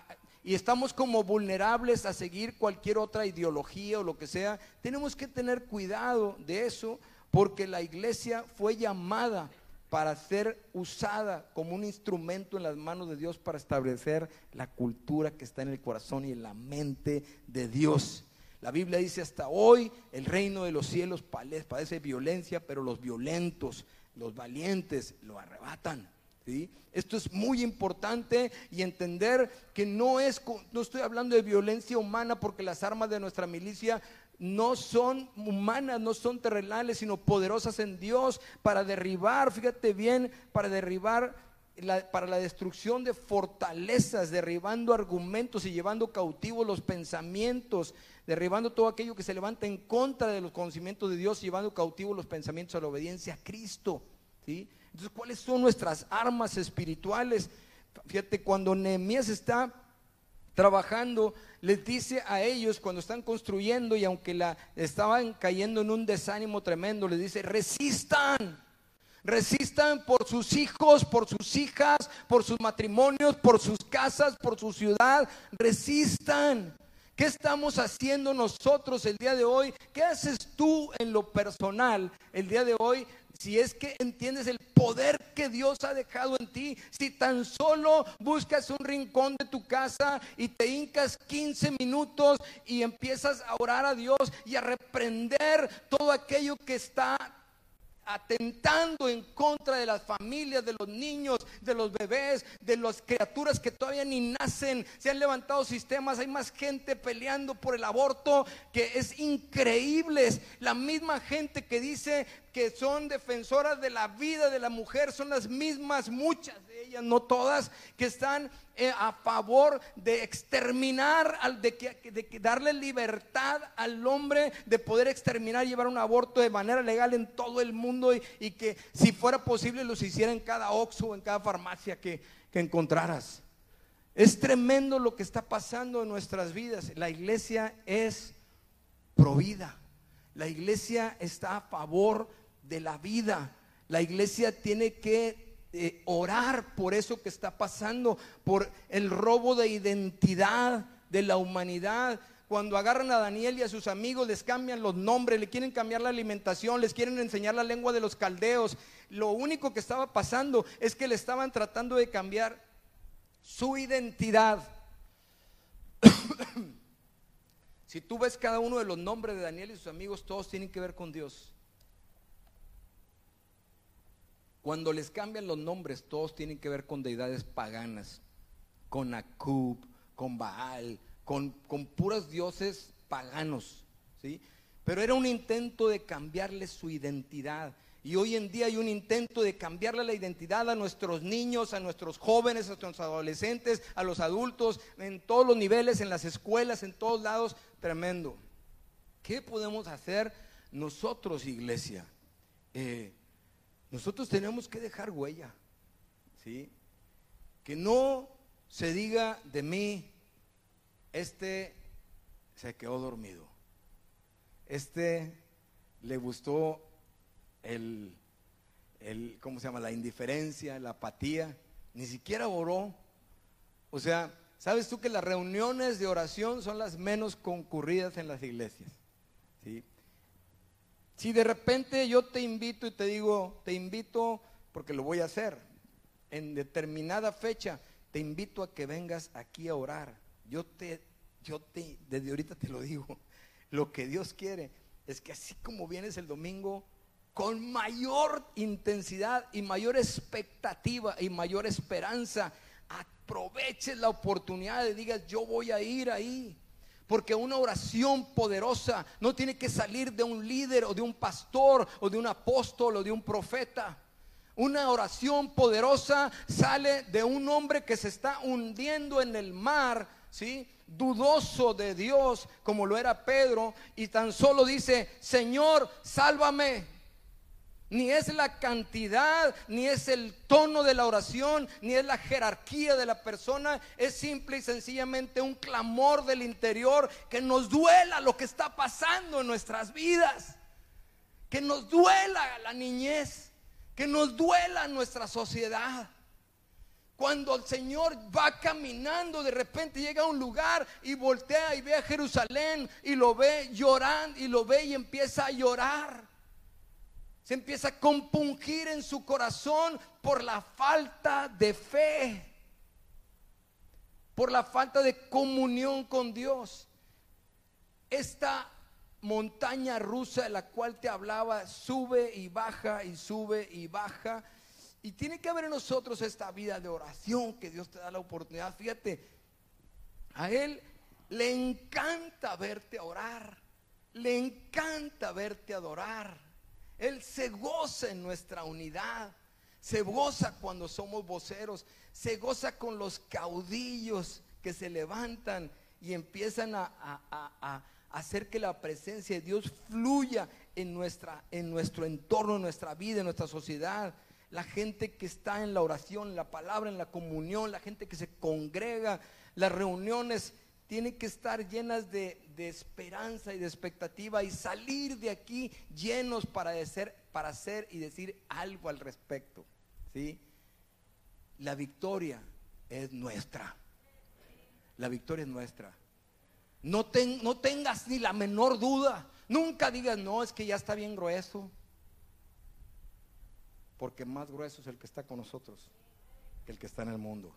y estamos como vulnerables a seguir cualquier otra ideología o lo que sea. Tenemos que tener cuidado de eso porque la iglesia fue llamada para ser usada como un instrumento en las manos de Dios para establecer la cultura que está en el corazón y en la mente de Dios. La Biblia dice hasta hoy el reino de los cielos padece violencia, pero los violentos, los valientes lo arrebatan. ¿sí? Esto es muy importante y entender que no es, no estoy hablando de violencia humana porque las armas de nuestra milicia no son humanas, no son terrenales, sino poderosas en Dios para derribar, fíjate bien, para derribar, para la destrucción de fortalezas, derribando argumentos y llevando cautivos los pensamientos, derribando todo aquello que se levanta en contra de los conocimientos de Dios, llevando cautivos los pensamientos a la obediencia a Cristo. ¿sí? Entonces, ¿cuáles son nuestras armas espirituales? Fíjate, cuando Nehemías está trabajando, les dice a ellos cuando están construyendo y aunque la estaban cayendo en un desánimo tremendo, les dice, resistan. Resistan por sus hijos, por sus hijas, por sus matrimonios, por sus casas, por su ciudad. Resistan. ¿Qué estamos haciendo nosotros el día de hoy? ¿Qué haces tú en lo personal el día de hoy si es que entiendes el poder que Dios ha dejado en ti, si tan solo buscas un rincón de tu casa y te hincas 15 minutos y empiezas a orar a Dios y a reprender todo aquello que está atentando en contra de las familias, de los niños, de los bebés, de las criaturas que todavía ni nacen. Se han levantado sistemas, hay más gente peleando por el aborto que es increíble. La misma gente que dice que son defensoras de la vida de la mujer son las mismas, muchas de ellas, no todas, que están a favor de exterminar, de, darle libertad al hombre de poder exterminar, llevar un aborto de manera legal en todo el mundo y, que si fuera posible los hiciera en cada oxo o en cada farmacia que, que encontraras. Es tremendo lo que está pasando en nuestras vidas. La iglesia es provida. La iglesia está a favor de la vida. La iglesia tiene que orar por eso que está pasando, por el robo de identidad de la humanidad. Cuando agarran a Daniel y a sus amigos, les cambian los nombres, le quieren cambiar la alimentación, les quieren enseñar la lengua de los caldeos. Lo único que estaba pasando es que le estaban tratando de cambiar su identidad. si tú ves cada uno de los nombres de Daniel y sus amigos, todos tienen que ver con Dios. Cuando les cambian los nombres, todos tienen que ver con deidades paganas, con Akub, con Baal, con, puros dioses paganos, ¿sí? Pero era un intento de cambiarle su identidad. Y hoy en día hay un intento de cambiarle la identidad a nuestros niños, a nuestros jóvenes, a nuestros adolescentes, a los adultos, en todos los niveles, en las escuelas, en todos lados. Tremendo. ¿Qué podemos hacer nosotros, iglesia? Eh, nosotros tenemos que dejar huella, ¿sí? Que no se diga de mí, este se quedó dormido, este le gustó el, el, ¿cómo se llama? La indiferencia, la apatía, ni siquiera oró. O sea, ¿sabes tú que las reuniones de oración son las menos concurridas en las iglesias? ¿Sí? Si de repente yo te invito y te digo, te invito porque lo voy a hacer, en determinada fecha, te invito a que vengas aquí a orar. Yo te, yo te, desde ahorita te lo digo, lo que Dios quiere es que así como vienes el domingo, con mayor intensidad y mayor expectativa y mayor esperanza, aproveches la oportunidad de digas, yo voy a ir ahí. Porque una oración poderosa no tiene que salir de un líder o de un pastor o de un apóstol o de un profeta. Una oración poderosa sale de un hombre que se está hundiendo en el mar, ¿sí? Dudoso de Dios, como lo era Pedro, y tan solo dice, Señor, sálvame. Ni es la cantidad, ni es el tono de la oración, ni es la jerarquía de la persona. Es simple y sencillamente un clamor del interior que nos duela lo que está pasando en nuestras vidas. Que nos duela la niñez. Que nos duela nuestra sociedad. Cuando el Señor va caminando, de repente llega a un lugar y voltea y ve a Jerusalén y lo ve llorando y lo ve y empieza a llorar se empieza a compungir en su corazón por la falta de fe, por la falta de comunión con Dios. Esta montaña rusa de la cual te hablaba sube y baja y sube y baja. Y tiene que haber en nosotros esta vida de oración que Dios te da la oportunidad. Fíjate, a Él le encanta verte orar, le encanta verte adorar. Él se goza en nuestra unidad. Se goza cuando somos voceros. Se goza con los caudillos que se levantan y empiezan a, hacer que la presencia de Dios fluya en, nuestra, en nuestro entorno, en nuestra vida, en nuestra sociedad. La gente que está en la oración, en la palabra, en la comunión, la gente que se congrega, las reuniones tienen que estar llenas de, esperanza y de expectativa y salir de aquí llenos para, para hacer y decir algo al respecto. ¿sí? La victoria es nuestra. La victoria es nuestra. No, no tengas ni la menor duda. Nunca digas, no, es que ya está bien grueso. Porque más grueso es el que está con nosotros que el que está en el mundo.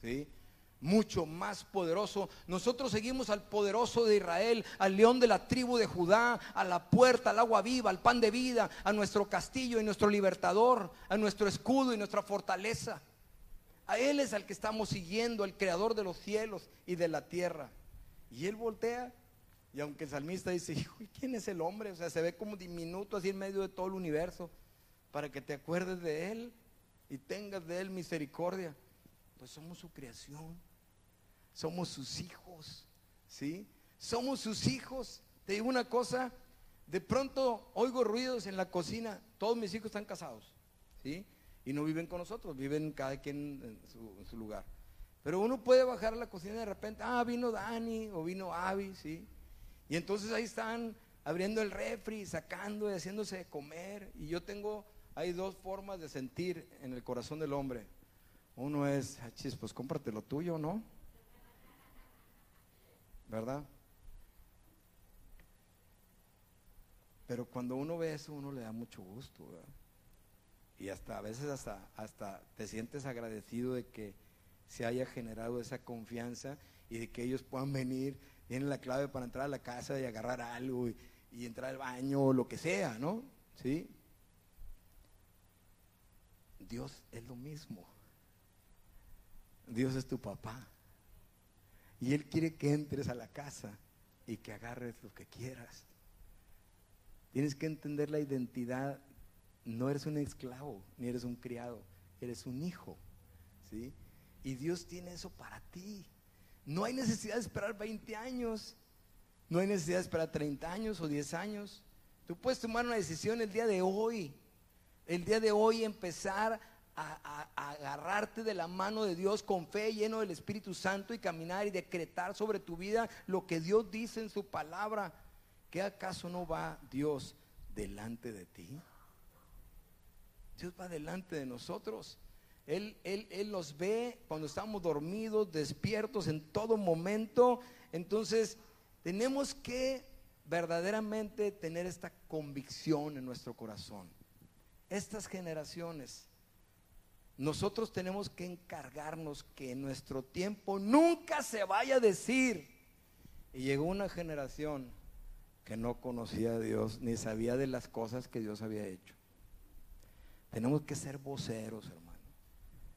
¿Sí? Mucho más poderoso. Nosotros seguimos al poderoso de Israel, al león de la tribu de Judá, a la puerta, al agua viva, al pan de vida, a nuestro castillo y nuestro libertador, a nuestro escudo y nuestra fortaleza. A Él es al que estamos siguiendo, el creador de los cielos y de la tierra. Y Él voltea, y aunque el salmista dice, ¿quién es el hombre? O sea, se ve como diminuto así en medio de todo el universo, para que te acuerdes de Él y tengas de Él misericordia. Pues somos su creación somos sus hijos, ¿sí? Somos sus hijos. Te digo una cosa, de pronto oigo ruidos en la cocina, todos mis hijos están casados, ¿sí? Y no viven con nosotros, viven cada quien en su, lugar. Pero uno puede bajar a la cocina de repente, ah, vino Dani o vino Avi, ¿sí? Y entonces ahí están abriendo el refri, sacando y haciéndose comer. Y yo tengo, hay dos formas de sentir en el corazón del hombre. Uno es, ah, chis, pues cómprate lo tuyo, ¿no? ¿Verdad? Pero cuando uno ve eso, uno le da mucho gusto, ¿verdad? Y hasta a veces hasta, hasta te sientes agradecido de que se haya generado esa confianza y de que ellos puedan venir, tienen la clave para entrar a la casa y agarrar algo y, y entrar al baño o lo que sea, ¿no? ¿Sí? Dios es lo mismo. Dios es tu papá. Y Él quiere que entres a la casa y que agarres lo que quieras. Tienes que entender la identidad. No eres un esclavo, ni eres un criado, eres un hijo. ¿sí? Y Dios tiene eso para ti. No hay necesidad de esperar 20 años. No hay necesidad de esperar 30 años o 10 años. Tú puedes tomar una decisión el día de hoy. El día de hoy empezar a, agarrarte de la mano de Dios con fe, lleno del Espíritu Santo y caminar y decretar sobre tu vida lo que Dios dice en su palabra. ¿Qué acaso no va Dios delante de ti? Dios va delante de nosotros. Él, él, él nos ve cuando estamos dormidos, despiertos en todo momento. Entonces, tenemos que verdaderamente tener esta convicción en nuestro corazón. Estas generaciones nosotros tenemos que encargarnos que nuestro tiempo nunca se vaya a decir. Y llegó una generación que no conocía a Dios ni sabía de las cosas que Dios había hecho. Tenemos que ser voceros, hermano.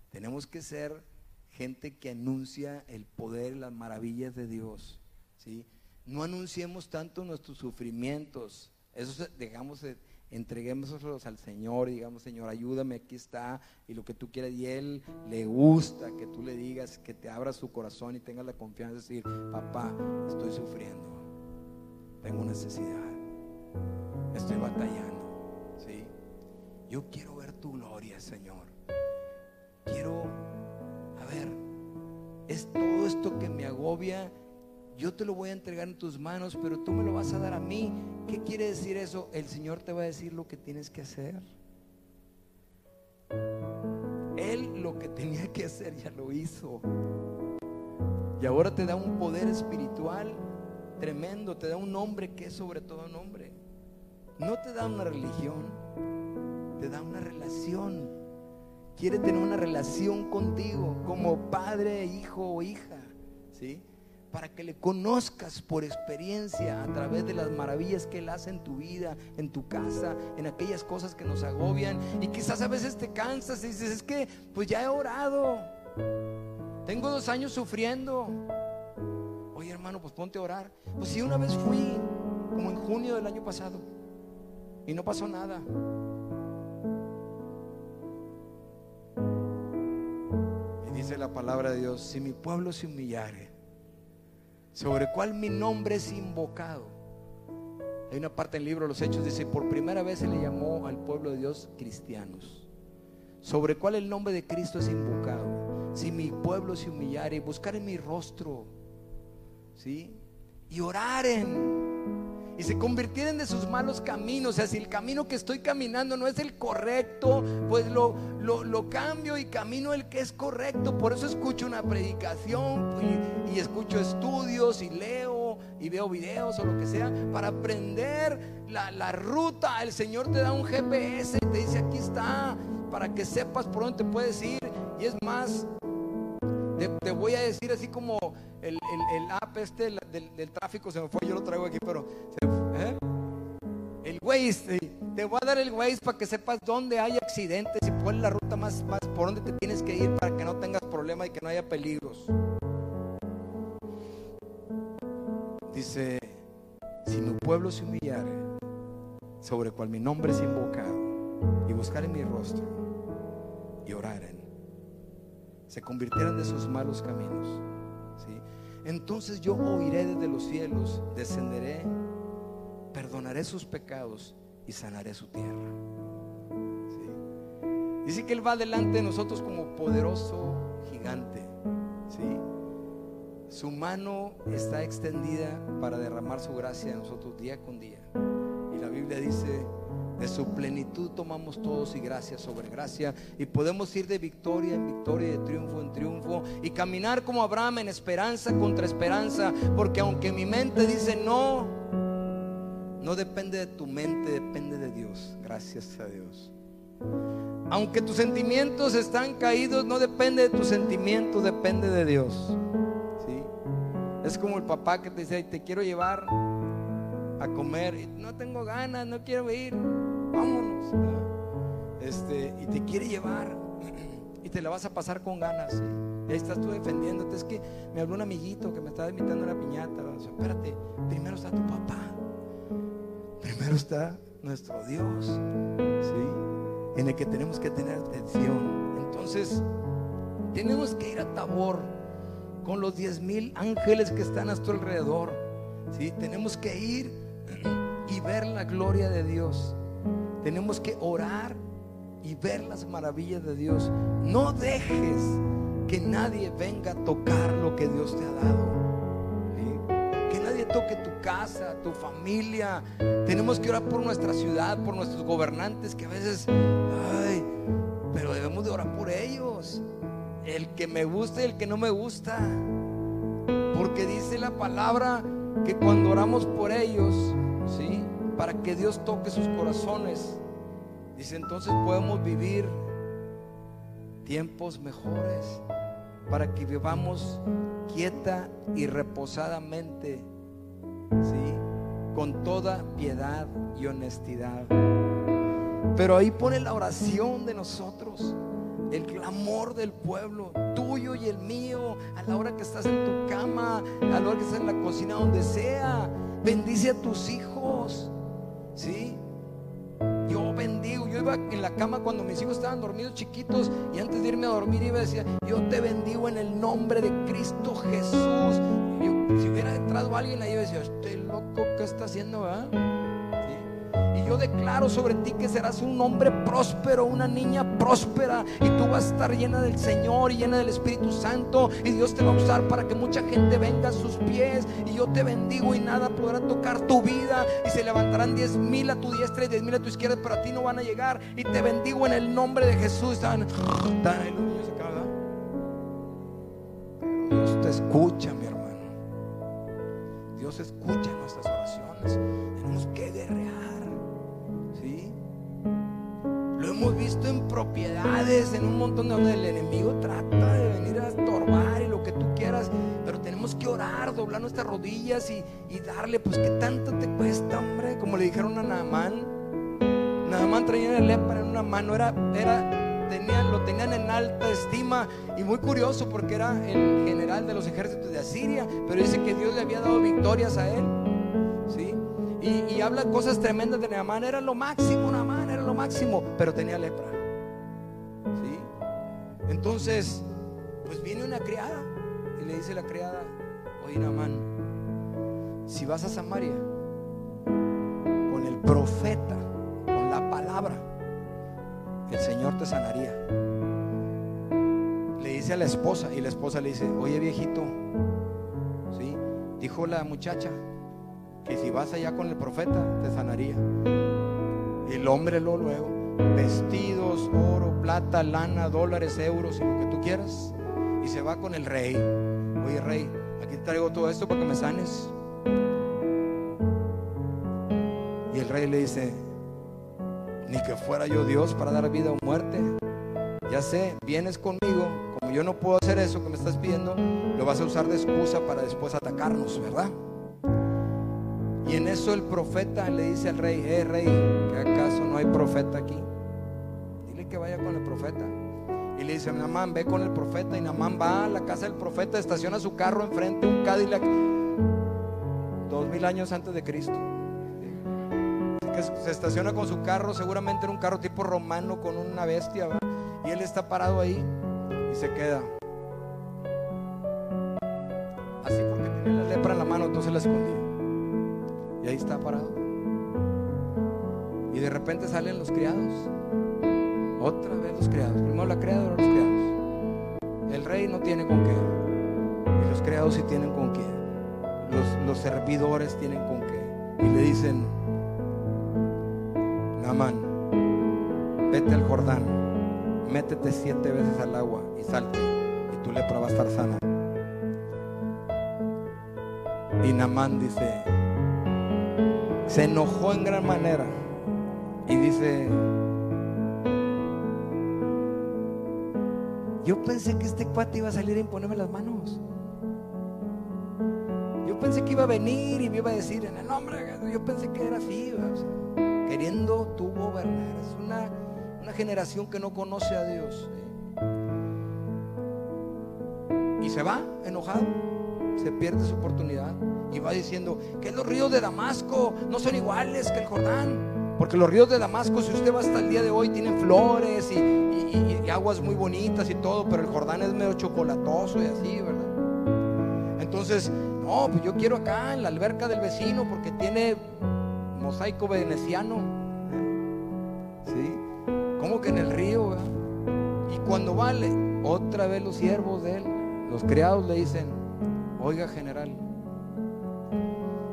Tenemos que ser gente que anuncia el poder y las maravillas de Dios. ¿sí? No anunciemos tanto nuestros sufrimientos. Eso dejamos entreguémoslos al Señor digamos, Señor, ayúdame, aquí está, y lo que tú quieras. Y Él le gusta que tú le digas, que te abra su corazón y tengas la confianza de decir, papá, estoy sufriendo, tengo necesidad, estoy batallando, ¿sí? Yo quiero ver tu gloria, Señor. Quiero, a ver, es todo esto que me agobia yo te lo voy a entregar en tus manos, pero tú me lo vas a dar a mí. ¿Qué quiere decir eso? El Señor te va a decir lo que tienes que hacer. Él lo que tenía que hacer ya lo hizo. Y ahora te da un poder espiritual tremendo, te da un nombre que es sobre todo nombre. No te da una religión, te da una relación. Quiere tener una relación contigo como padre, hijo o hija. ¿Sí? Para que le conozcas por experiencia a través de las maravillas que Él hace en tu vida, en tu casa, en aquellas cosas que nos agobian. Y quizás a veces te cansas y dices, es que pues ya he orado, tengo dos años sufriendo. Oye hermano, pues ponte a orar. Pues si una vez fui, como en junio del año pasado, y no pasó nada. Y dice la palabra de Dios, si mi pueblo se humillare, sobre cual mi nombre es invocado. Hay una parte del libro de los Hechos, dice, por primera vez se le llamó al pueblo de Dios cristianos, sobre cual el nombre de Cristo es invocado. Si mi pueblo se humillare y buscar en mi rostro, ¿sí? Y oraren y se convirtieran de sus malos caminos. O sea, si el camino que estoy caminando no es el correcto, pues lo, lo, cambio y camino el que es correcto. Por eso escucho una predicación y, y escucho estudios y leo y veo videos o lo que sea para aprender la, la ruta. El Señor te da un GPS y te dice aquí está para que sepas por dónde te puedes ir. Y es más, te, voy a decir así como el, app este del, tráfico se me fue, yo lo traigo aquí, pero ¿eh? el Waze, te voy a dar el Waze para que sepas dónde hay accidentes y cuál es la ruta más, más por dónde te tienes que ir para que no tengas problemas y que no haya peligros. Dice, si mi pueblo se humillare, sobre cual mi nombre es invocado, y buscar en mi rostro, y oraren se convirtieran de sus malos caminos. ¿sí? Entonces yo oiré desde los cielos, descenderé, perdonaré sus pecados y sanaré su tierra. Dice que Él va delante de nosotros como poderoso gigante. ¿sí? Su mano está extendida para derramar su gracia en nosotros día con día. Y la Biblia dice, de su plenitud tomamos todos y gracia sobre gracia y podemos ir de victoria en victoria, de triunfo en triunfo y caminar como Abraham en esperanza contra esperanza, porque aunque mi mente dice no, no depende de tu mente, depende de Dios. Gracias a Dios. Aunque tus sentimientos están caídos, no depende de tus sentimientos, depende de Dios. Es como el papá que te dice, te quiero llevar a comer no tengo ganas, no quiero ir vámonos. Este, y te quiere llevar y te la vas a pasar con ganas. Ahí estás tú defendiéndote. Es que me habló un amiguito que me estaba invitando a una piñata. espérate, primero está tu papá. Primero está nuestro Dios. ¿sí? En el que tenemos que tener atención. Entonces, tenemos que ir a Tabor con los diez mil ángeles que están a tu alrededor. ¿sí? Tenemos que ir y ver la gloria de Dios. Tenemos que orar y ver las maravillas de Dios. No dejes que nadie venga a tocar lo que Dios te ha dado. Que nadie toque tu casa, tu familia. Tenemos que orar por nuestra ciudad, por nuestros gobernantes que a veces, ay, pero debemos de orar por ellos. El que me gusta y el que no me gusta. Porque dice la palabra que cuando oramos por ellos, ¿sí? Para que Dios toque sus corazones. Dice, entonces podemos vivir tiempos mejores para que vivamos quieta y reposadamente, ¿sí? con toda piedad y honestidad. Pero ahí pone la oración de nosotros, el clamor del pueblo, tuyo y el mío, a la hora que estás en tu cama, a la hora que estás en la cocina, donde sea. Bendice a tus hijos, ¿sí? Yo bendigo, yo iba en la cama cuando mis hijos estaban dormidos chiquitos y antes de irme a dormir iba a decir, yo te bendigo en el nombre de Cristo Jesús. si hubiera entrado alguien ahí, iba a decir, este loco, ¿qué está haciendo? Yo declaro sobre ti que serás un hombre próspero, una niña próspera. Y tú vas a estar llena del Señor y llena del Espíritu Santo. Y Dios te va a usar para que mucha gente venga a sus pies. Y yo te bendigo y nada podrá tocar tu vida. Y se levantarán diez mil a tu diestra y diez mil a tu izquierda, pero a ti no van a llegar. Y te bendigo en el nombre de Jesús. Dios te escucha, mi hermano. Dios escucha nuestras oraciones. Tenemos que guerrear. Hemos visto en propiedades, en un montón de donde el enemigo trata de venir a estorbar y lo que tú quieras. Pero tenemos que orar, doblar nuestras rodillas y, darle, pues que tanto te cuesta, hombre. Como le dijeron a Naamán. Naamán traía el lepra en una mano, era, era Tenían, lo tenían en alta estima y muy curioso porque era el general de los ejércitos de Asiria, pero dice que Dios le había dado victorias a él. ¿sí? Y, habla cosas tremendas de Naamán. Era lo máximo, lo máximo, pero tenía lepra. ¿Sí? Entonces, pues viene una criada y le dice la criada, oye Naamán, si vas a Samaria con el profeta, con la palabra, el Señor te sanaría. Le dice a la esposa y la esposa le dice, oye viejito, ¿sí? Dijo la muchacha, que si vas allá con el profeta te sanaría. El hombre lo luego, vestidos, oro, plata, lana, dólares, euros y lo que tú quieras. Y se va con el rey. Oye rey, aquí traigo todo esto para que me sanes. Y el rey le dice, ni que fuera yo Dios para dar vida o muerte. Ya sé, vienes conmigo, como yo no puedo hacer eso que me estás pidiendo, lo vas a usar de excusa para después atacarnos, ¿verdad? Y en eso el profeta le dice al rey, eh rey, ¿que acaso no hay profeta aquí? Dile que vaya con el profeta. Y le dice, Namán, ve con el profeta. Y Namán va a la casa del profeta, estaciona su carro enfrente, un Cadillac, dos mil años antes de Cristo. Que se estaciona con su carro, seguramente era un carro tipo romano con una bestia, y él está parado ahí y se queda. Así porque tenía la lepra en la mano, entonces la escondía. Y ahí está parado. Y de repente salen los criados. Otra vez los criados. Primero la criada, ahora los criados. El rey no tiene con qué. Y los criados sí tienen con qué. Los, los servidores tienen con qué. Y le dicen, Namán, vete al Jordán, métete siete veces al agua y salte. Y tu lepra va a estar sana. Y Namán dice, se enojó en gran manera y dice, yo pensé que este cuate iba a salir a imponerme las manos. Yo pensé que iba a venir y me iba a decir en el nombre, yo pensé que era así, queriendo tú gobernar. Es una, una generación que no conoce a Dios. Y se va enojado, se pierde su oportunidad y va diciendo que los ríos de Damasco no son iguales que el Jordán. Porque los ríos de Damasco, si usted va hasta el día de hoy, tienen flores y, aguas muy bonitas y todo, pero el Jordán es medio chocolatoso y así, ¿verdad? Entonces, no, pues yo quiero acá en la alberca del vecino porque tiene mosaico veneciano. ¿Sí? Como que en el río, Y cuando vale, otra vez los siervos de él, los criados le dicen, oiga general,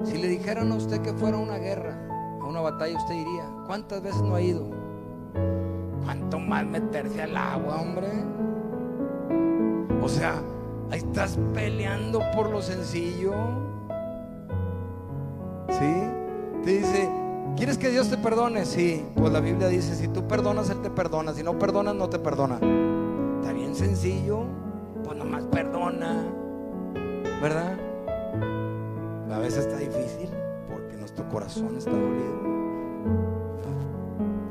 si le dijeran a usted que fuera una guerra, a una batalla, usted diría, ¿cuántas veces no ha ido? ¿Cuánto más meterse al agua, hombre? O sea, ahí estás peleando por lo sencillo. ¿Sí? Te dice, ¿quieres que Dios te perdone? Sí, pues la Biblia dice, si tú perdonas, Él te perdona. Si no perdonas, no te perdona. está bien sencillo, pues nomás perdona, ¿verdad? A veces está difícil porque nuestro corazón está dolido,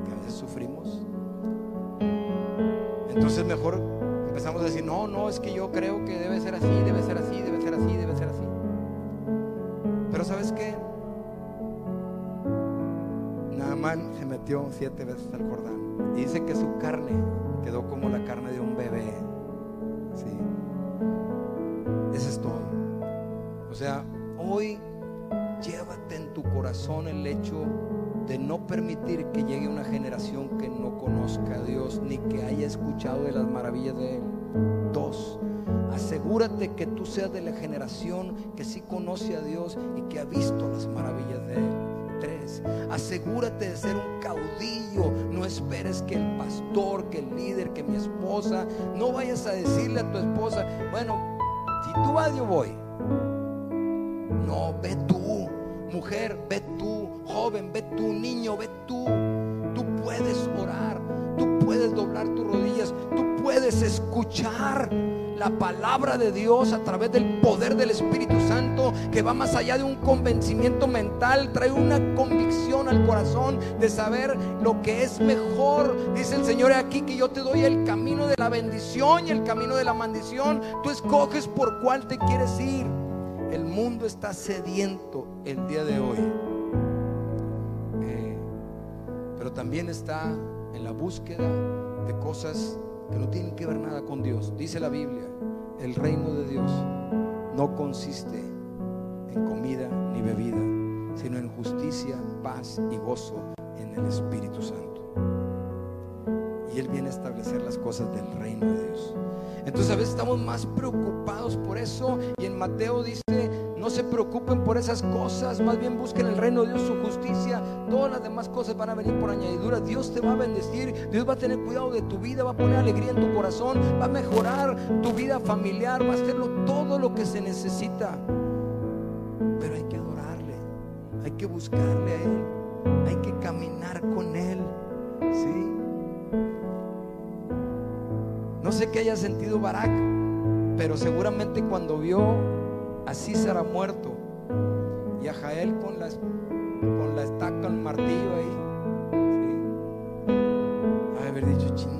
que a veces sufrimos. Entonces mejor empezamos a decir, no, no, es que yo creo que debe ser así, debe ser así, debe ser así, debe ser así. Pero ¿sabes qué? Naamán se metió siete veces al Jordán y dice que su carne quedó como la carne de un bebé. Sí. Eso es todo. O sea, hoy llévate en tu corazón el hecho de no permitir que llegue una generación que no conozca a Dios ni que haya escuchado de las maravillas de Él. Dos, asegúrate que tú seas de la generación que sí conoce a Dios y que ha visto las maravillas de Él. Tres, asegúrate de ser un caudillo. No esperes que el pastor, que el líder, que mi esposa, no vayas a decirle a tu esposa, bueno, si tú vas, yo voy. No, ve tú, mujer, ve tú, joven, ve tú, niño, ve tú. Tú puedes orar, tú puedes doblar tus rodillas, tú puedes escuchar la palabra de Dios a través del poder del Espíritu Santo que va más allá de un convencimiento mental, trae una convicción al corazón de saber lo que es mejor. Dice el Señor aquí que yo te doy el camino de la bendición y el camino de la maldición. Tú escoges por cuál te quieres ir. El mundo está sediento el día de hoy. Eh, pero también está en la búsqueda de cosas que no tienen que ver nada con Dios. Dice la Biblia, el reino de Dios no consiste en comida ni bebida, sino en justicia, paz y gozo en el Espíritu Santo. Y Él viene a establecer las cosas del reino de Dios. Entonces a veces estamos más preocupados por eso y en Mateo dice, no se preocupen por esas cosas, más bien busquen el reino de Dios, su justicia, todas las demás cosas van a venir por añadidura. Dios te va a bendecir, Dios va a tener cuidado de tu vida, va a poner alegría en tu corazón, va a mejorar tu vida familiar, va a hacerlo todo lo que se necesita. Pero hay que adorarle, hay que buscarle a Él, hay que caminar con Él. ¿sí? No sé qué haya sentido Barak, pero seguramente cuando vio a será muerto y a Jael con la, con la estaca, el martillo ahí, ¿sí? haber dicho, ching,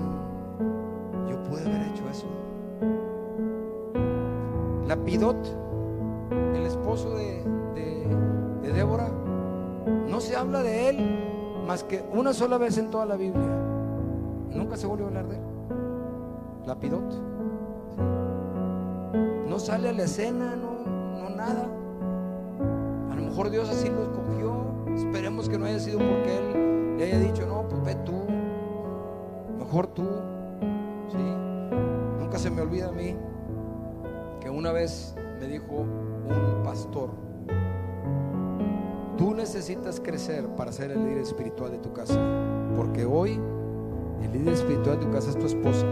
yo pude haber hecho eso. Lapidot, el esposo de Débora, no se habla de él más que una sola vez en toda la Biblia. Nunca se volvió a hablar de él. Lapidot. No sale a la escena, no, no nada. A lo mejor Dios así lo escogió. Esperemos que no haya sido porque Él le haya dicho, no, pues tú. Mejor tú. ¿Sí? Nunca se me olvida a mí que una vez me dijo un pastor, tú necesitas crecer para ser el líder espiritual de tu casa. Porque hoy el líder espiritual de tu casa es tu esposa.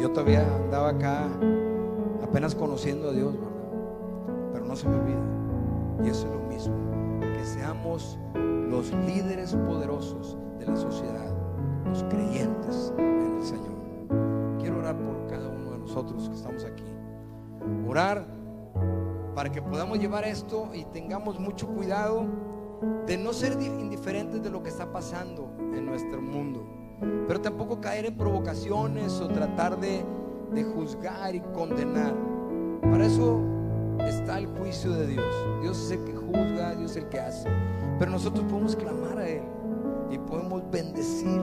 Yo todavía andaba acá apenas conociendo a Dios, ¿verdad? Pero no se me olvida. Y eso es lo mismo. Que seamos los líderes poderosos de la sociedad, los creyentes en el Señor. Quiero orar por cada uno de nosotros que estamos aquí. Orar para que podamos llevar esto y tengamos mucho cuidado de no ser indiferentes de lo que está pasando en nuestro mundo pero tampoco caer en provocaciones o tratar de, juzgar y condenar. Para eso está el juicio de Dios. Dios es el que juzga, Dios es el que hace. Pero nosotros podemos clamar a Él y podemos bendecir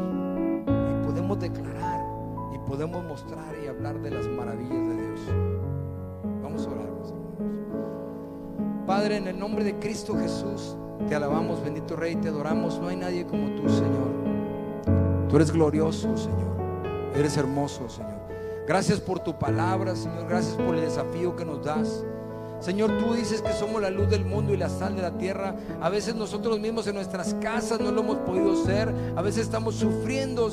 y podemos declarar y podemos mostrar y hablar de las maravillas de Dios. Vamos a orar, hermanos. Padre, en el nombre de Cristo Jesús, te alabamos, bendito Rey, te adoramos. No hay nadie como tú, Señor. Tú eres glorioso, Señor. Eres hermoso, Señor. Gracias por tu palabra, Señor. Gracias por el desafío que nos das. Señor, tú dices que somos la luz del mundo y la sal de la tierra. A veces nosotros mismos en nuestras casas no lo hemos podido ser. A veces estamos sufriendo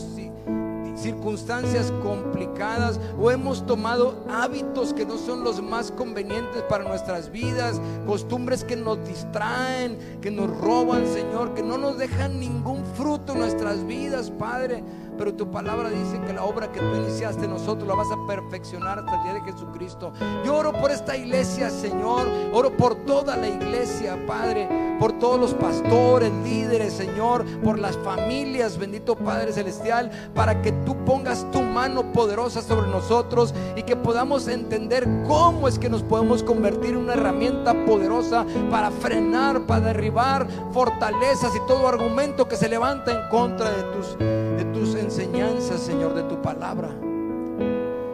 circunstancias complicadas o hemos tomado hábitos que no son los más convenientes para nuestras vidas, costumbres que nos distraen, que nos roban, Señor, que no nos dejan ningún fruto en nuestras vidas, Padre. Pero tu palabra dice que la obra que tú iniciaste nosotros la vas a perfeccionar hasta el día de Jesucristo. Yo oro por esta iglesia, Señor, oro por toda la iglesia, Padre, por todos los pastores, líderes, Señor, por las familias, bendito Padre Celestial, para que tú pongas tu mano poderosa sobre nosotros y que podamos entender cómo es que nos podemos convertir en una herramienta poderosa para frenar, para derribar fortalezas y todo argumento que se levanta en contra de tus, de tus enseñanzas, Señor, de tu palabra.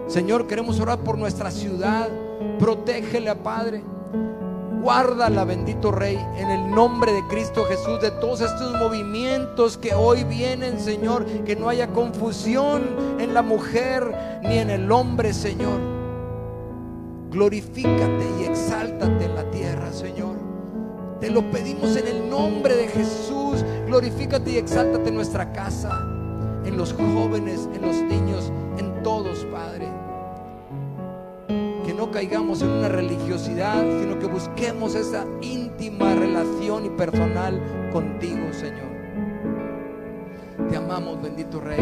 Señor, queremos orar por nuestra ciudad. Protégela, Padre. Guárdala, bendito Rey, en el nombre de Cristo Jesús, de todos estos movimientos que hoy vienen, Señor, que no haya confusión en la mujer ni en el hombre, Señor. Glorifícate y exáltate en la tierra, Señor. Te lo pedimos en el nombre de Jesús. Glorifícate y exáltate en nuestra casa, en los jóvenes, en los niños, en todos, Padre no caigamos en una religiosidad, sino que busquemos esa íntima relación y personal contigo, Señor. Te amamos, bendito Rey,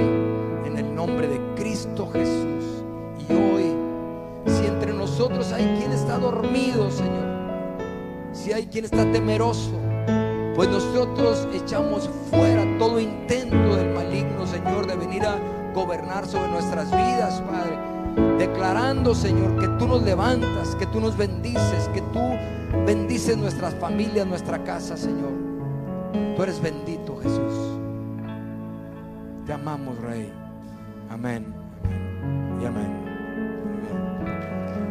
en el nombre de Cristo Jesús. Y hoy, si entre nosotros hay quien está dormido, Señor, si hay quien está temeroso, pues nosotros echamos fuera todo intento del maligno, Señor, de venir a gobernar sobre nuestras vidas, Padre declarando, Señor, que tú nos levantas, que tú nos bendices, que tú bendices nuestras familias, nuestra casa, Señor. Tú eres bendito, Jesús. Te amamos, Rey. Amén.